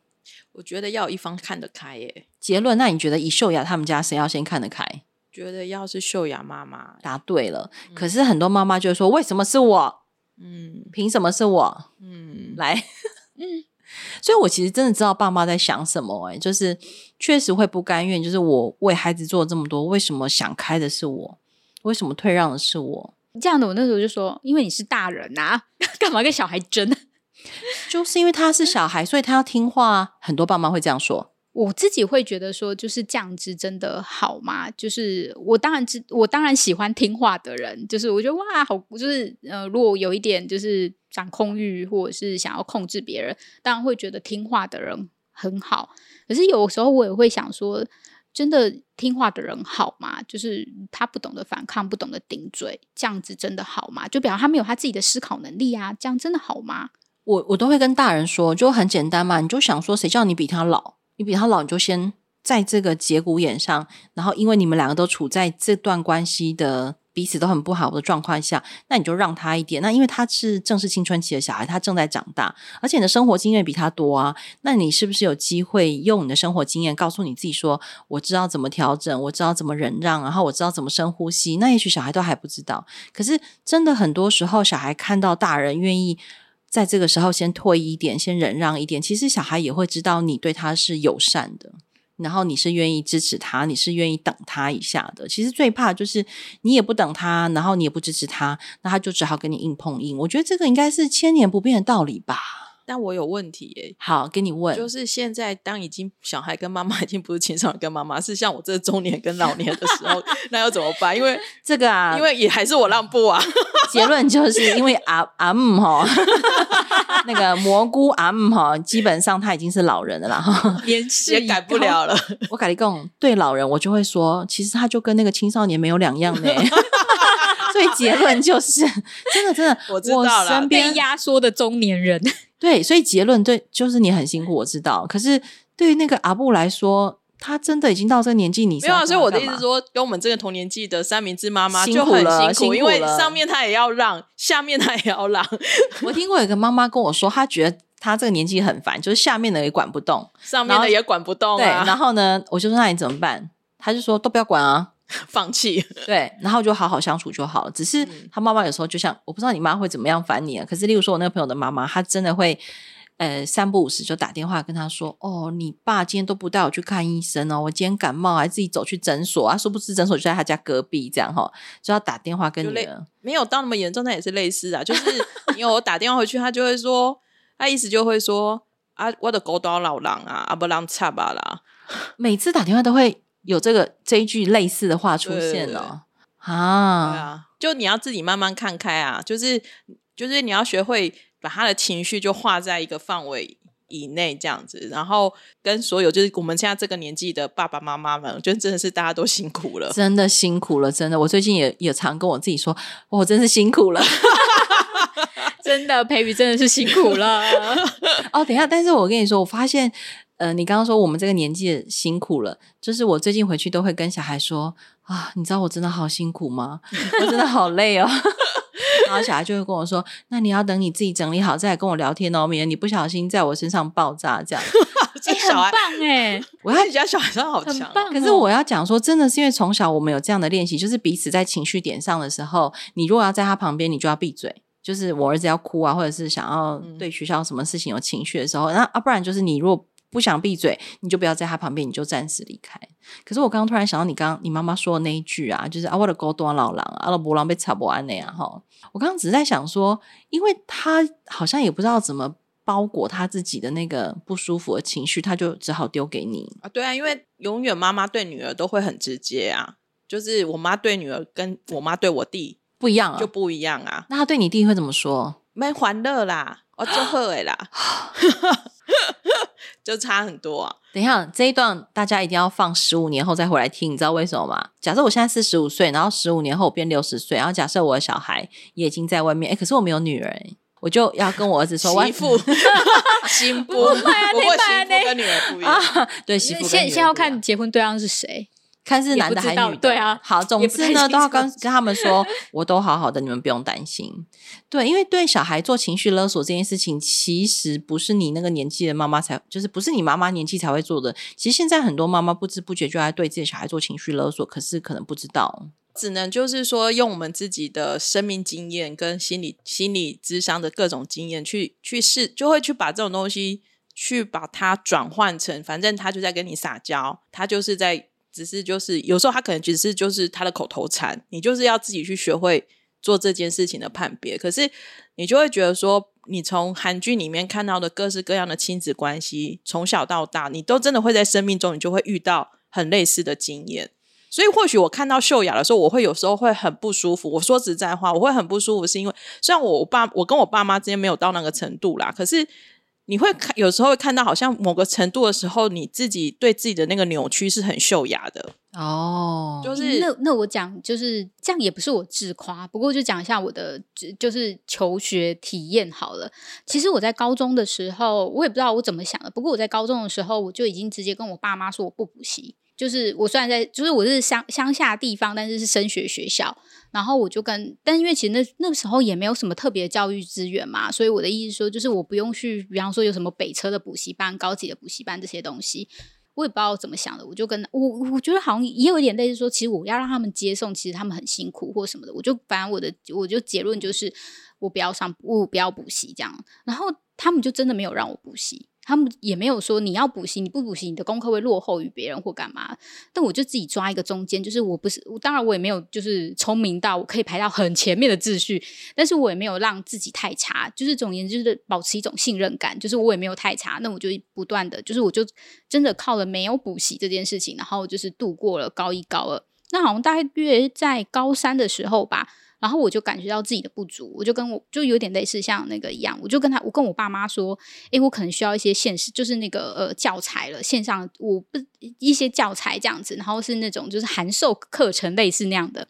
我觉得要有一方看得开耶。结论，那你觉得以秀雅他们家谁要先看得开？觉得要是秀雅妈妈，答对了。可是很多妈妈就会说：“为什么是我？嗯凭什么是我？”嗯，来，嗯，所以我其实真的知道爸妈在想什么、欸，就是确实会不甘愿，就是我为孩子做了这么多，为什么想开的是我？为什么退让的是我？这样的。我那时候就说，因为你是大人啊，干嘛跟小孩争？就是因为他是小孩，所以他要听话啊。很多爸妈会这样说。我自己会觉得说，就是这样子真的好吗？就是我当然知，我当然喜欢听话的人，就是我觉得哇，好，就是呃，如果有一点就是掌控欲，或者是想要控制别人，当然会觉得听话的人很好。可是有时候我也会想说，真的听话的人好吗？就是他不懂得反抗，不懂得顶嘴，这样子真的好吗？就表示他没有他自己的思考能力啊，这样真的好吗？我我都会跟大人说，就很简单嘛，你就想说，谁叫你比他老？你比他老，你就先在这个节骨眼上，然后因为你们两个都处在这段关系的彼此都很不好的状况下，那你就让他一点。那因为他是正是青春期的小孩，他正在长大，而且你的生活经验比他多啊，那你是不是有机会用你的生活经验告诉你自己说，我知道怎么调整，我知道怎么忍让，然后我知道怎么深呼吸。那也许小孩都还不知道，可是真的很多时候，小孩看到大人愿意。在这个时候，先退一点，先忍让一点。其实小孩也会知道你对他是友善的，然后你是愿意支持他，你是愿意等他一下的。其实最怕就是你也不等他，然后你也不支持他，那他就只好跟你硬碰硬。我觉得这个应该是千年不变的道理吧。但我有问题耶、好，跟你问，就是现在当已经小孩跟妈妈 已经不是青少年跟妈妈，是像我这中年跟老年的时候，那要怎么办？因为 这个啊，因为也还是我让步啊。结论就是因为阿阿姆哈，那个蘑菇阿姆哈，基本上他已经是老人了啦。哈。年纪也改不了了，我改你讲，对老人我就会说，其实他就跟那个青少年没有两样呢。所以结论就是，真的真的，我知道了身被边压缩的中年人，对，所以结论对，就是你很辛苦，我知道。可是对于那个阿布来说，他真的已经到这个年纪，你是没有啊。所以我的意思说，跟我们这个同年纪的三明治妈妈就很辛苦，因为上面她也要让，下面她也要让，我听过有个妈妈跟我说，她觉得她这个年纪很烦，就是下面的也管不动。上面的也管不动对，啊，然后呢，我就说那你怎么办？她就说都不要管啊。放弃。对，然后就好好相处就好了。只是他妈妈有时候就像我不知道你妈会怎么样烦你啊，可是例如说我那个朋友的妈妈，她真的会。呃，三不五时就打电话跟他说：“哦，你爸今天都不带我去看医生哦，我今天感冒还自己走去诊所啊，殊不知诊所就在他家隔壁，这样哈、就要打电话跟就类女儿。没有到那么严重，但也是类似啊。就是你有我打电话回去，他就会说，他意思就会说啊，我的狗都老狼啊，阿不让差吧啦。每次打电话都会有这个这一句类似的话出现哦。对啊，啊，就你要自己慢慢看开啊，就是就是你要学会把他的情绪就画在一个范围以内这样子，然后跟所有就是我们现在这个年纪的爸爸妈妈们，我觉得真的是大家都辛苦了。真的辛苦了，真的。我最近也也常跟我自己说，我真是辛苦了。真的培育真的是辛苦了。哦，等一下，但是我跟你说，我发现，呃，你刚刚说我们这个年纪辛苦了，就是我最近回去都会跟小孩说啊，你知道我真的好辛苦吗？我真的好累哦。然后小孩就会跟我说：“那你要等你自己整理好再来跟我聊天哦，免得你不小心在我身上爆炸这样。哎、这小孩很，棒哎，我看你家小孩真的好强。可是我要讲说，真的是因为从小我们有这样的练习，就是彼此在情绪点上的时候，你如果要在他旁边，你就要闭嘴。就是我儿子要哭啊，或者是想要对学校什么事情有情绪的时候，那啊，不然就是你如果不想闭嘴，你就不要在他旁边，你就暂时离开。可是我刚刚突然想到，你刚刚你妈妈说的那一句啊，就是啊，我的狗多老狼啊，老伯狼被插不完那样哈。我刚刚只是在想说，因为他好像也不知道怎么包裹他自己的那个不舒服的情绪，他就只好丢给你。啊，对啊，因为永远妈妈对女儿都会很直接啊，就是我妈对女儿跟我妈对我弟不一样啊，就不一样啊，那他对你弟会怎么说？没欢乐啦，我就好的啦，就差很多啊。等一下，这一段大家一定要放十五年后再回来听，你知道为什么吗？假设我现在四十五岁，然后十五年后我变六十岁，然后假设我的小孩也已经在外面，哎，可是我没有女儿，诶我就要跟我儿子说，我媳妇、新 妇，不过媳妇跟女儿不一样。啊，对，媳妇跟先先要看结婚对象是谁，看是男的还是女的，对啊好，总之呢，都要跟跟他们说，我都好好的，你们不用担心。对，因为对小孩做情绪勒索这件事情，其实不是你那个年纪的妈妈才，就是不是你妈妈年纪才会做的。其实现在很多妈妈不知不觉就在对自己小孩做情绪勒索，可是可能不知道。只能就是说，用我们自己的生命经验跟心理心理智商的各种经验去去试，就会去把这种东西去把它转换成，反正他就在跟你撒娇，他就是在只是就是有时候他可能只是就是他的口头禅，你就是要自己去学会做这件事情的判别。可是你就会觉得说，你从韩剧里面看到的各式各样的亲子关系，从小到大，你都真的会在生命中，你就会遇到很类似的经验。所以或许我看到秀雅的时候，我会有时候会很不舒服。我说实在话，我会很不舒服，是因为虽然我爸我跟我爸妈之间没有到那个程度啦，可是你会看有时候会看到，好像某个程度的时候，你自己对自己的那个扭曲是很秀雅的，哦，就是那那我讲就是这样，也不是我自夸，不过就讲一下我的就就是求学体验好了。其实我在高中的时候，我也不知道我怎么想的，不过我在高中的时候，我就已经直接跟我爸妈说我不补习，就是我虽然在，就是我是乡乡下地方，但是是升学学校。然后我就跟，但因为其实那那个时候也没有什么特别教育资源嘛，所以我的意思说，就是我不用去，比方说有什么北车的补习班、高级的补习班这些东西，我也不知道怎么想的，我就跟我我觉得好像也有一点类似说，其实我要让他们接送，其实他们很辛苦或什么的，我就反正我的我就结论就是我不要上，我不要补习这样，然后他们就真的没有让我补习。他们也没有说你要补习，你不补习，你的功课会落后于别人或干嘛。但我就自己抓一个中间，就是我不是，当然我也没有就是聪明到我可以排到很前面的秩序，但是我也没有让自己太差。就是总言之，就是保持一种信任感，就是我也没有太差。那我就不断的，就是我就真的靠了没有补习这件事情，然后就是度过了高一高二。那好像大约在高三的时候吧。然后我就感觉到自己的不足，我就跟我就有点类似像那个一样，我就跟他，我跟我爸妈说，诶，我可能需要一些现实，就是那个呃教材了，线上我不一些教材这样子，然后是那种就是函授课程类似那样的。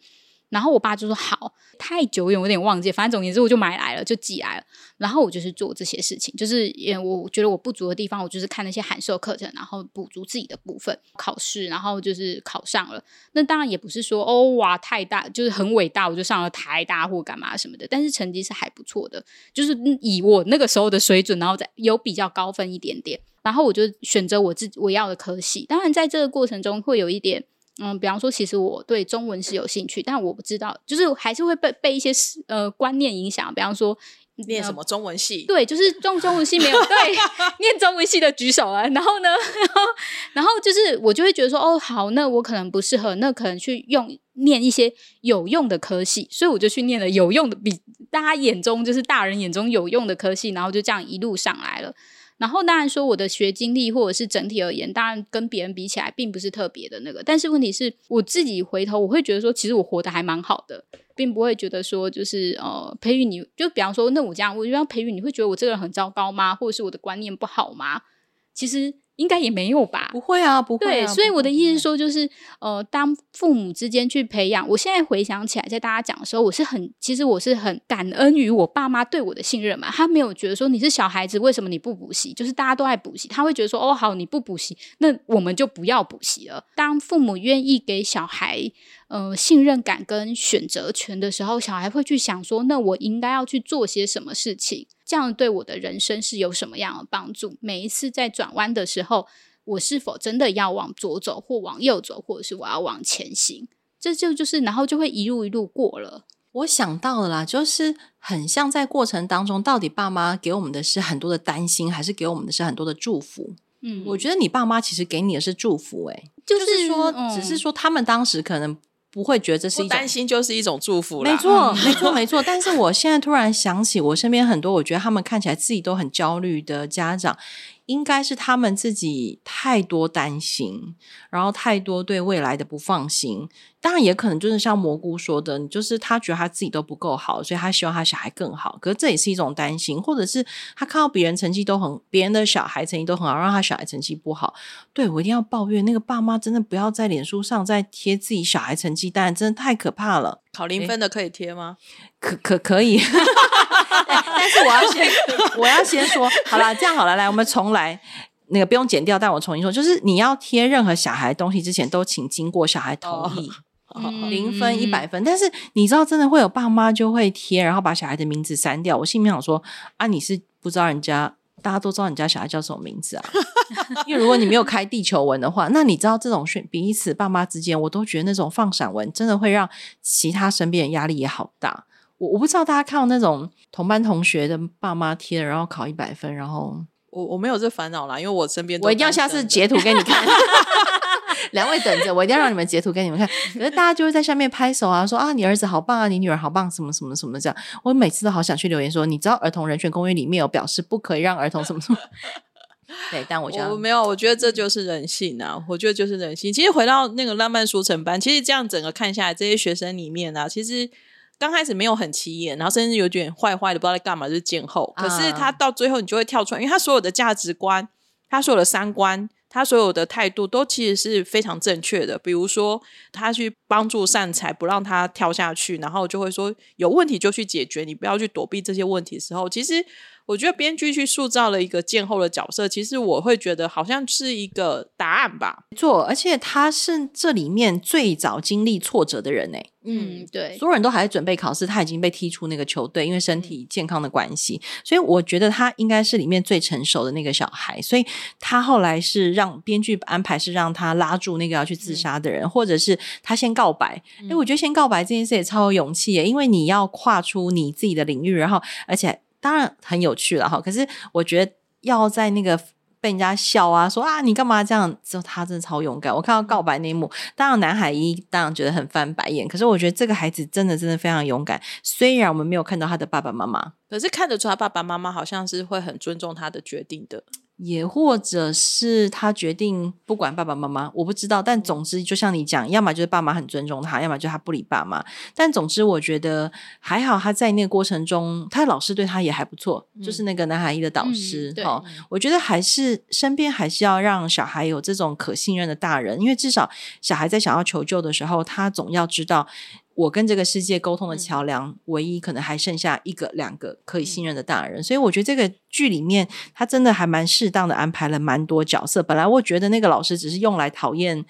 然后我爸就说好，太久远，有点忘记。反正总言之，我就买来了，就寄来了。然后我就是做这些事情，就是也我觉得我不足的地方，我就是看那些函授课程，然后补足自己的部分。考试，然后就是考上了。那当然也不是说哦哇太大，就是很伟大，我就上了台大或干嘛什么的。但是成绩是还不错的，就是以我那个时候的水准，然后再有比较高分一点点。然后我就选择我自我要的科系。当然在这个过程中会有一点。嗯，比方说，其实我对中文是有兴趣，但我不知道，就是还是会被被一些呃观念影响。比方说，念什么中文系？对，就是中中文系没有 对，念中文系的举手啊。然后呢，然后然后就是我就会觉得说，哦，好，那我可能不适合，那可能去用念一些有用的科系，所以我就去念了有用的，比大家眼中就是大人眼中有用的科系，然后就这样一路上来了。然后当然说我的学经历或者是整体而言，当然跟别人比起来并不是特别的那个。但是问题是我自己回头我会觉得说，其实我活得还蛮好的，并不会觉得说就是呃培育你就比方说那我这样，我就要培育你会觉得我这个人很糟糕吗？或者是我的观念不好吗？其实。应该也没有吧？不会啊，不会。对，所以我的意思是说，就是呃，当父母之间去培养，我现在回想起来，在大家讲的时候，我是很，其实我是很感恩于我爸妈对我的信任嘛。他没有觉得说你是小孩子，为什么你不补习？就是大家都爱补习，他会觉得说，哦，好，你不补习，那我们就不要补习了。当父母愿意给小孩。呃，信任感跟选择权的时候，小孩会去想说：那我应该要去做些什么事情？这样对我的人生是有什么样的帮助？每一次在转弯的时候，我是否真的要往左走，或往右走，或者是我要往前行？这就就是，然后就会一路一路过了。我想到了啦，就是很像在过程当中，到底爸妈给我们的是很多的担心，还是给我们的是很多的祝福？嗯，我觉得你爸妈其实给你的是祝福，哎，就是说，只是说他们当时可能。不会觉得这是一种担心，就是一种祝福没错，没错，没错。但是我现在突然想起，我身边很多，我觉得他们看起来自己都很焦虑的家长。应该是他们自己太多担心，然后太多对未来的不放心。当然，也可能就是像蘑菇说的，你就是他觉得他自己都不够好，所以他希望他小孩更好。可是这也是一种担心，或者是他看到别人成绩都很，别人的小孩成绩都很好，让他小孩成绩不好。对我一定要抱怨那个爸妈，真的不要在脸书上再贴自己小孩成绩单，真的太可怕了。考零分的可以贴吗？可可可以。但是我要先，我要先说好了，这样好了，来，我们重来，那个不用剪掉，但我重新说，就是你要贴任何小孩东西之前，都请经过小孩同意，零分一百分。但是你知道，真的会有爸妈就会贴，然后把小孩的名字删掉。我心里面想说啊，你是不知道人家，大家都知道你家小孩叫什么名字啊？因为如果你没有开地球文的话，那你知道这种彼此爸妈之间，我都觉得那种放闪文真的会让其他身边人压力也好大。我我不知道大家看到那种同班同学的爸妈贴，然后考一百分，然后我我没有这烦恼啦，因为我身边我一定要下次截图给你看，两位等着，我一定要让你们截图给你们看。可是大家就会在下面拍手啊，说啊，你儿子好棒啊，你女儿好棒，什么什么什么这样。我每次都好想去留言说，你知道儿童人权公约里面有表示不可以让儿童什么什么？对，但我觉得没有，我觉得这就是人性啊，我觉得就是人性。其实回到那个浪漫书城班，其实这样整个看下来，这些学生里面啊，其实。刚开始没有很起眼，然后甚至有点坏坏的，不知道在干嘛，就是见后。可是他到最后，你就会跳出来，因为他所有的价值观、他所有的三观、他所有的态度，都其实是非常正确的。比如说，他去帮助善财，不让他跳下去，然后就会说有问题就去解决，你不要去躲避这些问题的时候，其实我觉得编剧去塑造了一个建后的角色，其实我会觉得好像是一个答案吧。没错，而且他是这里面最早经历挫折的人呢。嗯，对，所有人都还在准备考试，他已经被踢出那个球队，因为身体健康的关系，所以我觉得他应该是里面最成熟的那个小孩。所以他后来是让编剧安排是让他拉住那个要去自杀的人，或者是他先告白。哎、我觉得先告白这件事也超有勇气耶，因为你要跨出你自己的领域，然后而且当然很有趣了哈。可是我觉得要在那个。被人家笑啊，说啊你干嘛这样？之后他真的超勇敢。我看到告白那一幕，当然南海一当然觉得很翻白眼，可是我觉得这个孩子真的真的非常勇敢。虽然我们没有看到他的爸爸妈妈，可是看得出他爸爸妈妈好像是会很尊重他的决定的。也或者是他决定不管爸爸妈妈，我不知道。但总之，就像你讲，要么就是爸妈很尊重他，要么就他不理爸妈。但总之，我觉得还好，他在那个过程中，他的老师对他也还不错，就是那个南海一的导师我觉得还是身边还是要让小孩有这种可信任的大人，因为至少小孩在想要求救的时候，他总要知道。我跟这个世界沟通的桥梁，唯一可能还剩下一个、两个可以信任的大人，所以我觉得这个剧里面，他真的还蛮适当的安排了蛮多角色。本来我觉得那个老师只是用来讨厌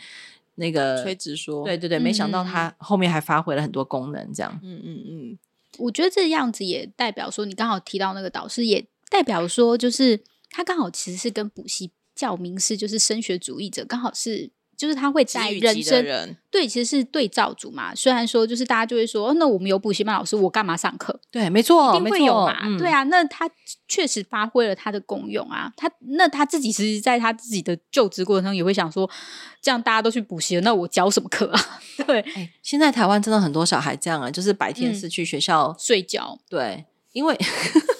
那个崔直说，对对对，没想到嗯他后面还发挥了很多功能，这样。嗯嗯嗯，我觉得这样子也代表说，你刚好提到那个导师，也代表说，就是他刚好其实是跟补习教名师，就是升学主义者，刚好是。就是他会在人生人对，其实是对照组嘛。虽然说，就是大家就会说，哦那我们有补习班老师，我干嘛上课？对，没错，一定会有嘛，嗯对啊，那他确实发挥了他的功用啊。他那他自己其实在他自己的就职过程中也会想说，这样大家都去补习了，那我教什么课啊？对，哎，现在台湾真的很多小孩这样啊，就是白天嗯是去学校，睡觉，对，因为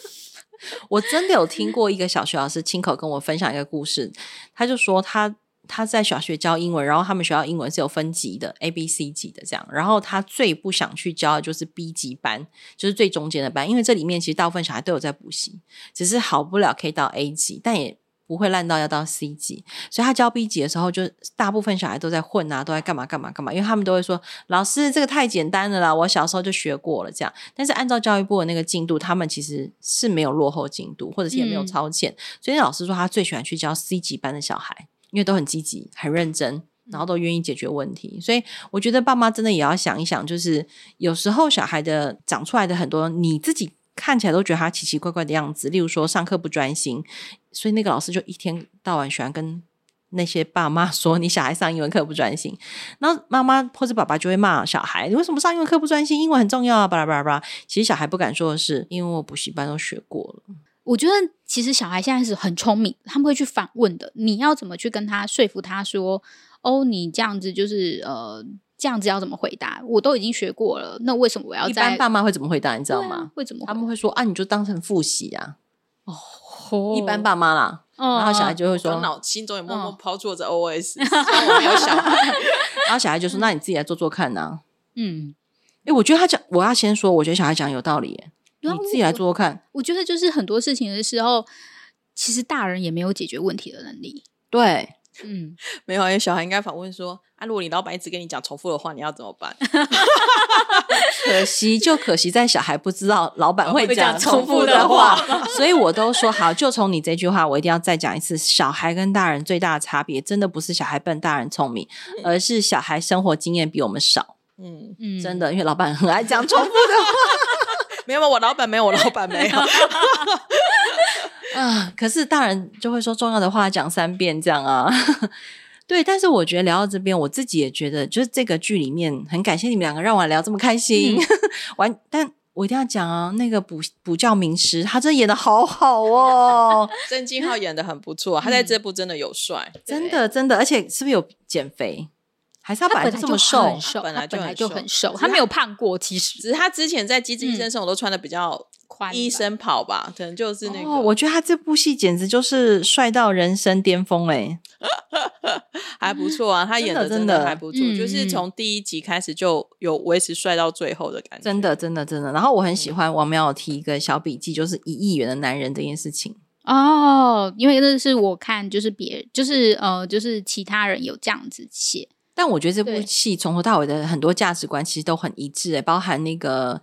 我真的有听过一个小学老师亲口跟我分享一个故事，他就说他。他在小学教英文，然后他们学校英文是有分级的，A、B、C 级的这样。然后他最不想去教的就是 B 级班，就是最中间的班，因为这里面其实大部分小孩都有在补习，只是好不了可以到 A 级，但也不会烂到要到 C 级。所以他教 B 级的时候，就大部分小孩都在混啊，都在干嘛干嘛干嘛，因为他们都会说老师这个太简单了啦，我小时候就学过了这样。但是按照教育部的那个进度，他们其实是没有落后进度，或者是也没有嗯超前。所以老师说他最喜欢去教 C 级班的小孩，因为都很积极、很认真。然后都愿意解决问题，所以我觉得爸妈真的也要想一想，就是有时候小孩的长出来的很多，你自己看起来都觉得他奇奇怪怪的样子，例如说上课不专心，所以那个老师就一天到晚喜欢跟那些爸妈说你小孩上英文课不专心，然后妈妈或者爸爸就会骂小孩，你为什么上英文课不专心？英文很重要啊，巴拉巴拉巴拉。其实小孩不敢说的是，因为我补习班都学过了。我觉得其实小孩现在是很聪明，他们会去反问的。你要怎么去跟他说服他说，哦，你这样子就是呃，这样子要怎么回答？我都已经学过了，那为什么我要一般爸妈会怎么回答？你知道吗？会怎么他们会说啊，你就当成复习啊。哦一般爸妈啦，哦然后小孩就会说，脑心中也默默嗯抛出着 OS，虽然我没有小孩，然后小孩就说，那你自己来做做看呐、嗯，哎，我觉得他讲，我要先说，我觉得小孩讲有道理耶，你自己来做做看。我觉得就是很多事情的时候，其实大人也没有解决问题的能力。对，嗯，没有，因为小孩应该反问说：啊，如果你老板一直跟你讲重复的话，你要怎么办？可惜就可惜在小孩不知道老板会会讲讲重复的话，所以我都说好，就从你这句话，我一定要再讲一次：小孩跟大人最大的差别，真的不是小孩笨，大人聪明，而是小孩生活经验比我们少。嗯，嗯真的，因为老板很爱讲重复的话。没有，我老板没有，我老板没有。啊，可是大人就会说重要的话讲三遍这样啊。对，但是我觉得聊到这边，我自己也觉得，就是这个剧里面很感谢你们两个让我聊这么开心。完，但我一定要讲啊，那个补补教名师，他真的演的好好哦，曾金浩演的很不错，他在这部真的有帅。真的真的，而且是不是有减肥？还是他本来就这么瘦？很瘦，本来就他本来很瘦就很瘦，只是他没有胖过，其实只是他之前在《机智医生生活》都穿的比较宽吧医生跑吧，可能就是那个。哦，我觉得他这部戏简直就是帅到人生巅峰哎！还不错啊，他演的真真的还不错，嗯就是从第一集开始就有维持帅到最后的感觉。真的真的真的。然后我很喜欢王淼有提一个小笔记，就是一亿元的男人这件事情。哦，因为那是我看，就是别，就是呃，就是其他人有这样子写，但我觉得这部戏从头到尾的很多价值观其实都很一致诶，包含那个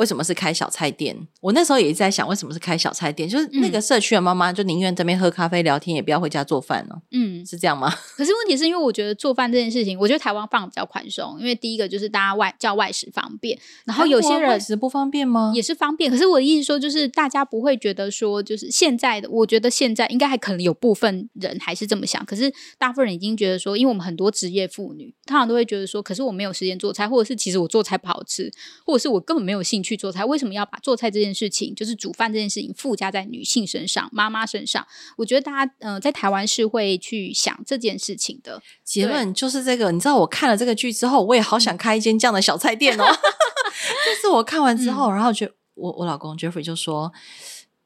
为什么是开小菜店？我那时候也一直在想，为什么是开小菜店？就是那个社区的妈妈就宁愿这边喝咖啡聊天，也不要回家做饭呢、嗯，是这样吗？可是问题是因为我觉得做饭这件事情，我觉得台湾放比较宽松，因为第一个就是大家外叫外食方便，然后有些人外食不方便吗？也是方便。可是我的意思说，就是大家不会觉得说，就是现在的，我觉得现在应该还可能有部分人还是这么想，可是大部分人已经觉得说，因为我们很多职业妇女，通常都会觉得说，可是我没有时间做菜，或者是其实我做菜不好吃，或者是我根本没有兴趣做菜，为什么要把做菜这件事情，就是煮饭这件事情附加在女性身上、妈妈身上？我觉得大家呃在台湾是会去想这件事情的。结论就是这个。你知道我看了这个剧之后，我也好想开一间这样的小菜店哦。就是我看完之后，然后就我我老公 Jeffrey 就说。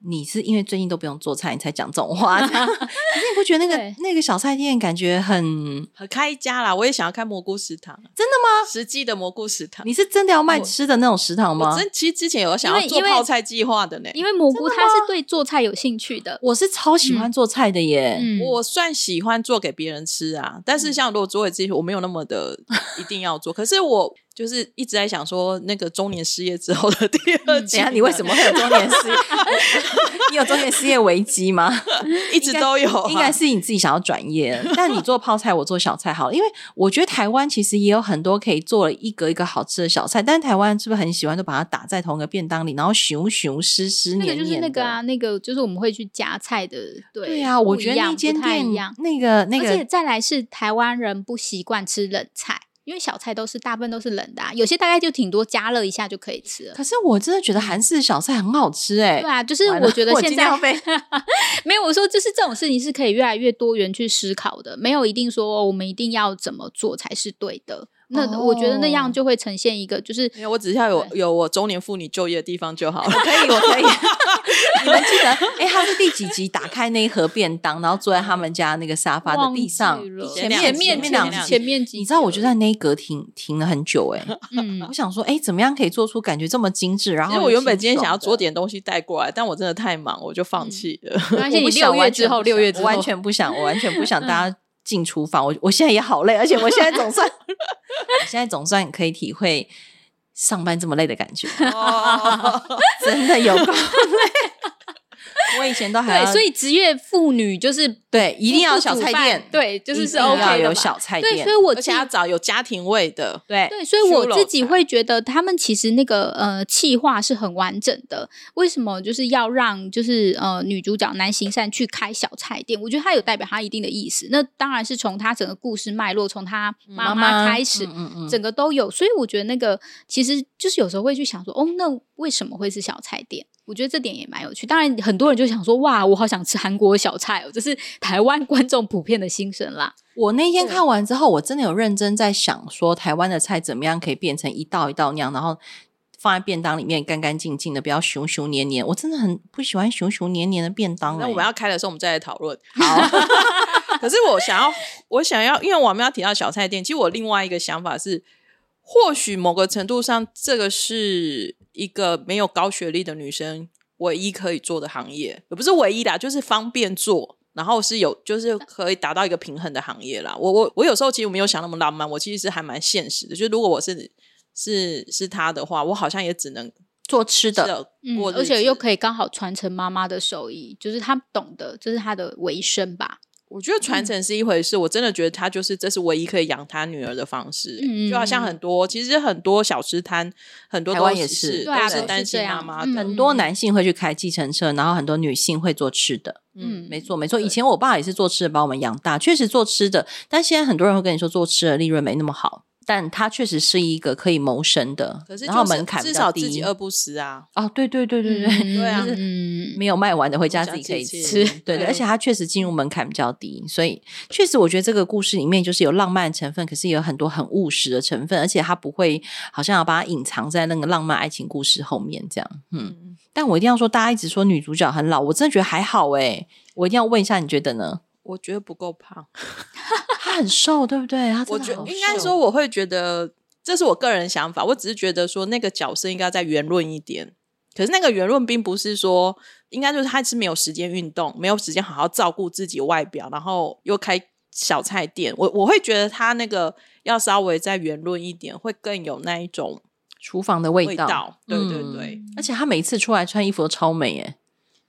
你是因为最近都不用做菜，你才讲这种话？可是你不觉得那个那个小菜店感觉很？很开一家啦，我也想要开蘑菇食堂，真的吗？实际的蘑菇食堂。你是真的要卖吃的那种食堂我吗？真其实之前有想要做泡菜计划的呢，因为蘑菇它是对做菜有兴趣的，我是超喜欢做菜的耶。嗯，我算喜欢做给别人吃啊，但是像如果做给自己，我没有那么的 一定要做。可是我就是一直在想说，那个中年失业之后的第二季，等下，你为什么会有中年失业？你有中年失业危机吗？一直都有啊？应该是你自己想要转业。但你做泡菜，我做小菜好了，因为我觉得台湾其实也有很多可以做了一格一个好吃的小菜，但是台湾是不是很喜欢就把它打在同一个便当里，然后熊熊湿湿那个就是那个啊，那个就是我们会去夹菜的，对对啊，我觉得那间店一样，那个那而且个再来是台湾人不习惯吃冷菜，因为小菜都是大部分都是冷的、啊，有些大概就挺多加热一下就可以吃了。可是我真的觉得韩式小菜很好吃哎、对啊，就是我觉得我现在 没有我说，就是这种事情是可以越来越多元去思考的，没有一定说哦我们一定要怎么做才是对的。那我觉得那哦样就会呈现一个就是没有，我只是要有有我中年妇女就业的地方就好了。可以，我可以。你们记得，哎、他是第几集打开那一盒便当，然后坐在他们家那个沙发的地上前面前面面两前面几你知道，我就在那一格停停了很久、哎，嗯我想说，哎、怎么样可以做出感觉这么精致？然后其实我原本今天想要做做点东西带过来，但我真的太忙，我就放弃了。没关系，你六月之后，六月之后我完全不想，我完全不想 大家进厨房。我我现在也好累，而且我现在总算，我现在总算可以体会上班这么累的感觉，哦真的有够累。我以前都还要对，所以职业妇女就是对一定要有小菜店，对，就是是 OK 有小菜店对，店所以我而且要找有家庭味的，对对，所以我自己菜会觉得他们其实那个呃企划是很完整的。为什么就是要让就是呃女主角南行善去开小菜店？我觉得它有代表它一定的意思。那当然是从她整个故事脉络，从她妈妈开始，嗯嗯整个都有。所以我觉得那个其实就是有时候会去想说，哦，那为什么会是小菜店？我觉得这点也蛮有趣。当然，很多人就想说，哇，我好想吃韩国小菜哦，就是台湾观众普遍的心声啦。我那天看完之后，我真的有认真在想，说台湾的菜怎么样可以变成一道一道那样，然后放在便当里面干干净净的，不要熊熊黏黏。我真的很不喜欢熊熊黏黏的便当、欸。那我们要开的时候，我们再来讨论。好，可是我想要，我想要，因为我们要提到小菜店，其实我另外一个想法是，或许某个程度上，这个是一个没有高学历的女生唯一可以做的行业，也不是唯一的，就是方便做。然后是有，就是可以达到一个平衡的行业啦。我我我有时候其实没有想那么浪漫，我其实是还蛮现实的。就如果我是是是他的话，我好像也只能做吃的，的嗯而且又可以刚好传承妈妈的手艺，就是他懂得，这是他的为生吧。我觉得传承是一回事，我真的觉得他就是这是唯一可以养他女儿的方式。嗯就好像很多，其实很多小吃摊，很多都台湾也是是对啊都是都是单亲这样妈妈。嗯很多男性会去开计程车，然后很多女性会做吃的。嗯，没错，没错。以前我爸也是做吃的，把我们养大，确实做吃的。但现在很多人会跟你说，做吃的利润没那么好，但它确实是一个可以谋生的，可是然后就是门槛至少自己低。饿不死啊。哦，对对对对对，对啊嗯，没有卖完的回家自己可以吃吃。对对，对而且它确实进入门槛比较低，所以确实我觉得这个故事里面就是有浪漫成分，可是也有很多很务实的成分，而且它不会好像要把它隐藏在那个浪漫爱情故事后面这样。嗯，嗯，但我一定要说，大家一直说女主角很老，我真的觉得还好诶。我一定要问一下，你觉得呢？我觉得不够胖。他很瘦，对不对？我觉的好应该说，我会觉得这是我个人想法。我只是觉得说，那个角色应该再圆润一点。可是那个圆润并不是说，应该就是他是没有时间运动，没有时间好好照顾自己外表，然后又开小菜店。我我会觉得他那个要稍微再圆润一点，会更有那一种厨房的味道，味道，对对嗯对，而且他每次出来穿衣服都超美耶。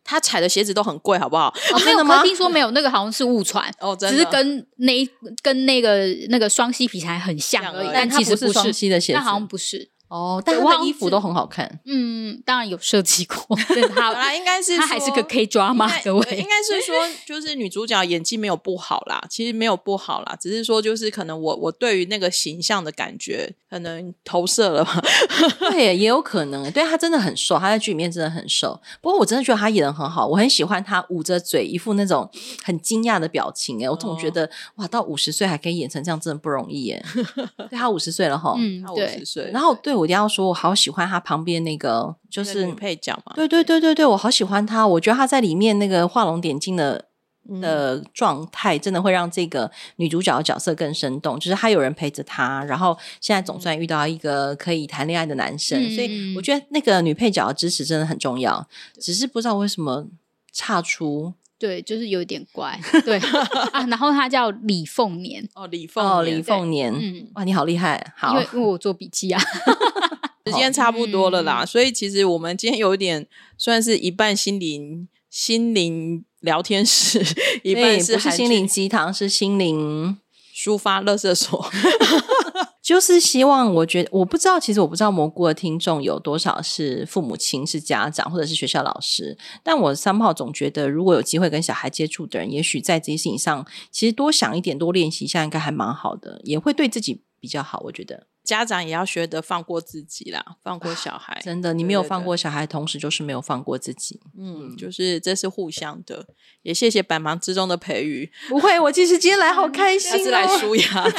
他踩的鞋子都很贵，好不好？哦，没有，真的吗听说没有，那个好像是误传，哦，真的只是跟那一跟那个那个双膝皮鞋很像而已，但它不是双其实是膝的鞋子那好像不是。哦，但他的衣服都很好看。嗯，当然有设计过，对啦，应该是他还是个 K 抓吗应该？各应，该是说，就是女主角演技没有不好啦，其实没有不好啦，只是说就是可能我我对于那个形象的感觉可能投射了吧。对，也有可能。对他真的很瘦，他在剧里面真的很瘦。不过我真的觉得他演的很好，我很喜欢他捂着嘴一副那种很惊讶的表情。哎，我总觉得、哇，到五十岁还可以演成这样，真的不容易耶。对他五十岁了哈。嗯他，五十，岁，然后对我一定要说，我好喜欢他旁边那个，就是女配角嘛，对对对对对，我好喜欢他。我觉得他在里面那个画龙点睛的嗯的状态，真的会让这个女主角的角色更生动。就是她有人陪着她，然后现在总算遇到一个可以谈恋爱的男生，嗯所以我觉得那个女配角的支持真的很重要。只是不知道为什么差出对，就是有点怪，对 啊。然后他叫李凤年，哦，李凤哦，李凤年。嗯，哇，你好厉害！好因为，因为我做笔记啊，时间差不多了啦，嗯所以其实我们今天有一点算是一半心灵心灵聊天室，一半是不是心灵鸡汤，是心灵。抒发乐色所。就是希望，我觉得我不知道，其实我不知道蘑菇的听众有多少是父母亲、是家长或者是学校老师，但我三炮总觉得，如果有机会跟小孩接触的人，也许在这些事情上，其实多想一点、多练习一下，应该还蛮好的，也会对自己比较好。我觉得家长也要学得放过自己啦，放过小孩。真的，你没有放过小孩，同时就是没有放过自己。嗯，就是这是互相的，也谢谢百忙之中的培育，不会，我其实今天来好开心、哦，是来舒压的。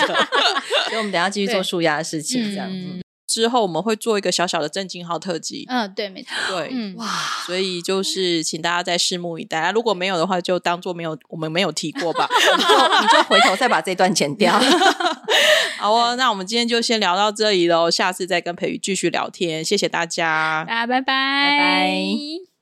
所以我们等一下继续做对舒压的事情，这样子。嗯之后我们会做一个小小的正经号特辑，嗯，对，没错，对，嗯，哇，所以就是请大家再拭目以待。啊如果没有的话，就当做没有，我们没有提过吧。你就你就回头再把这段剪掉。好哦，那我们今天就先聊到这里喽，下次再跟培宇继续聊天，谢谢大家大。家拜拜，拜拜。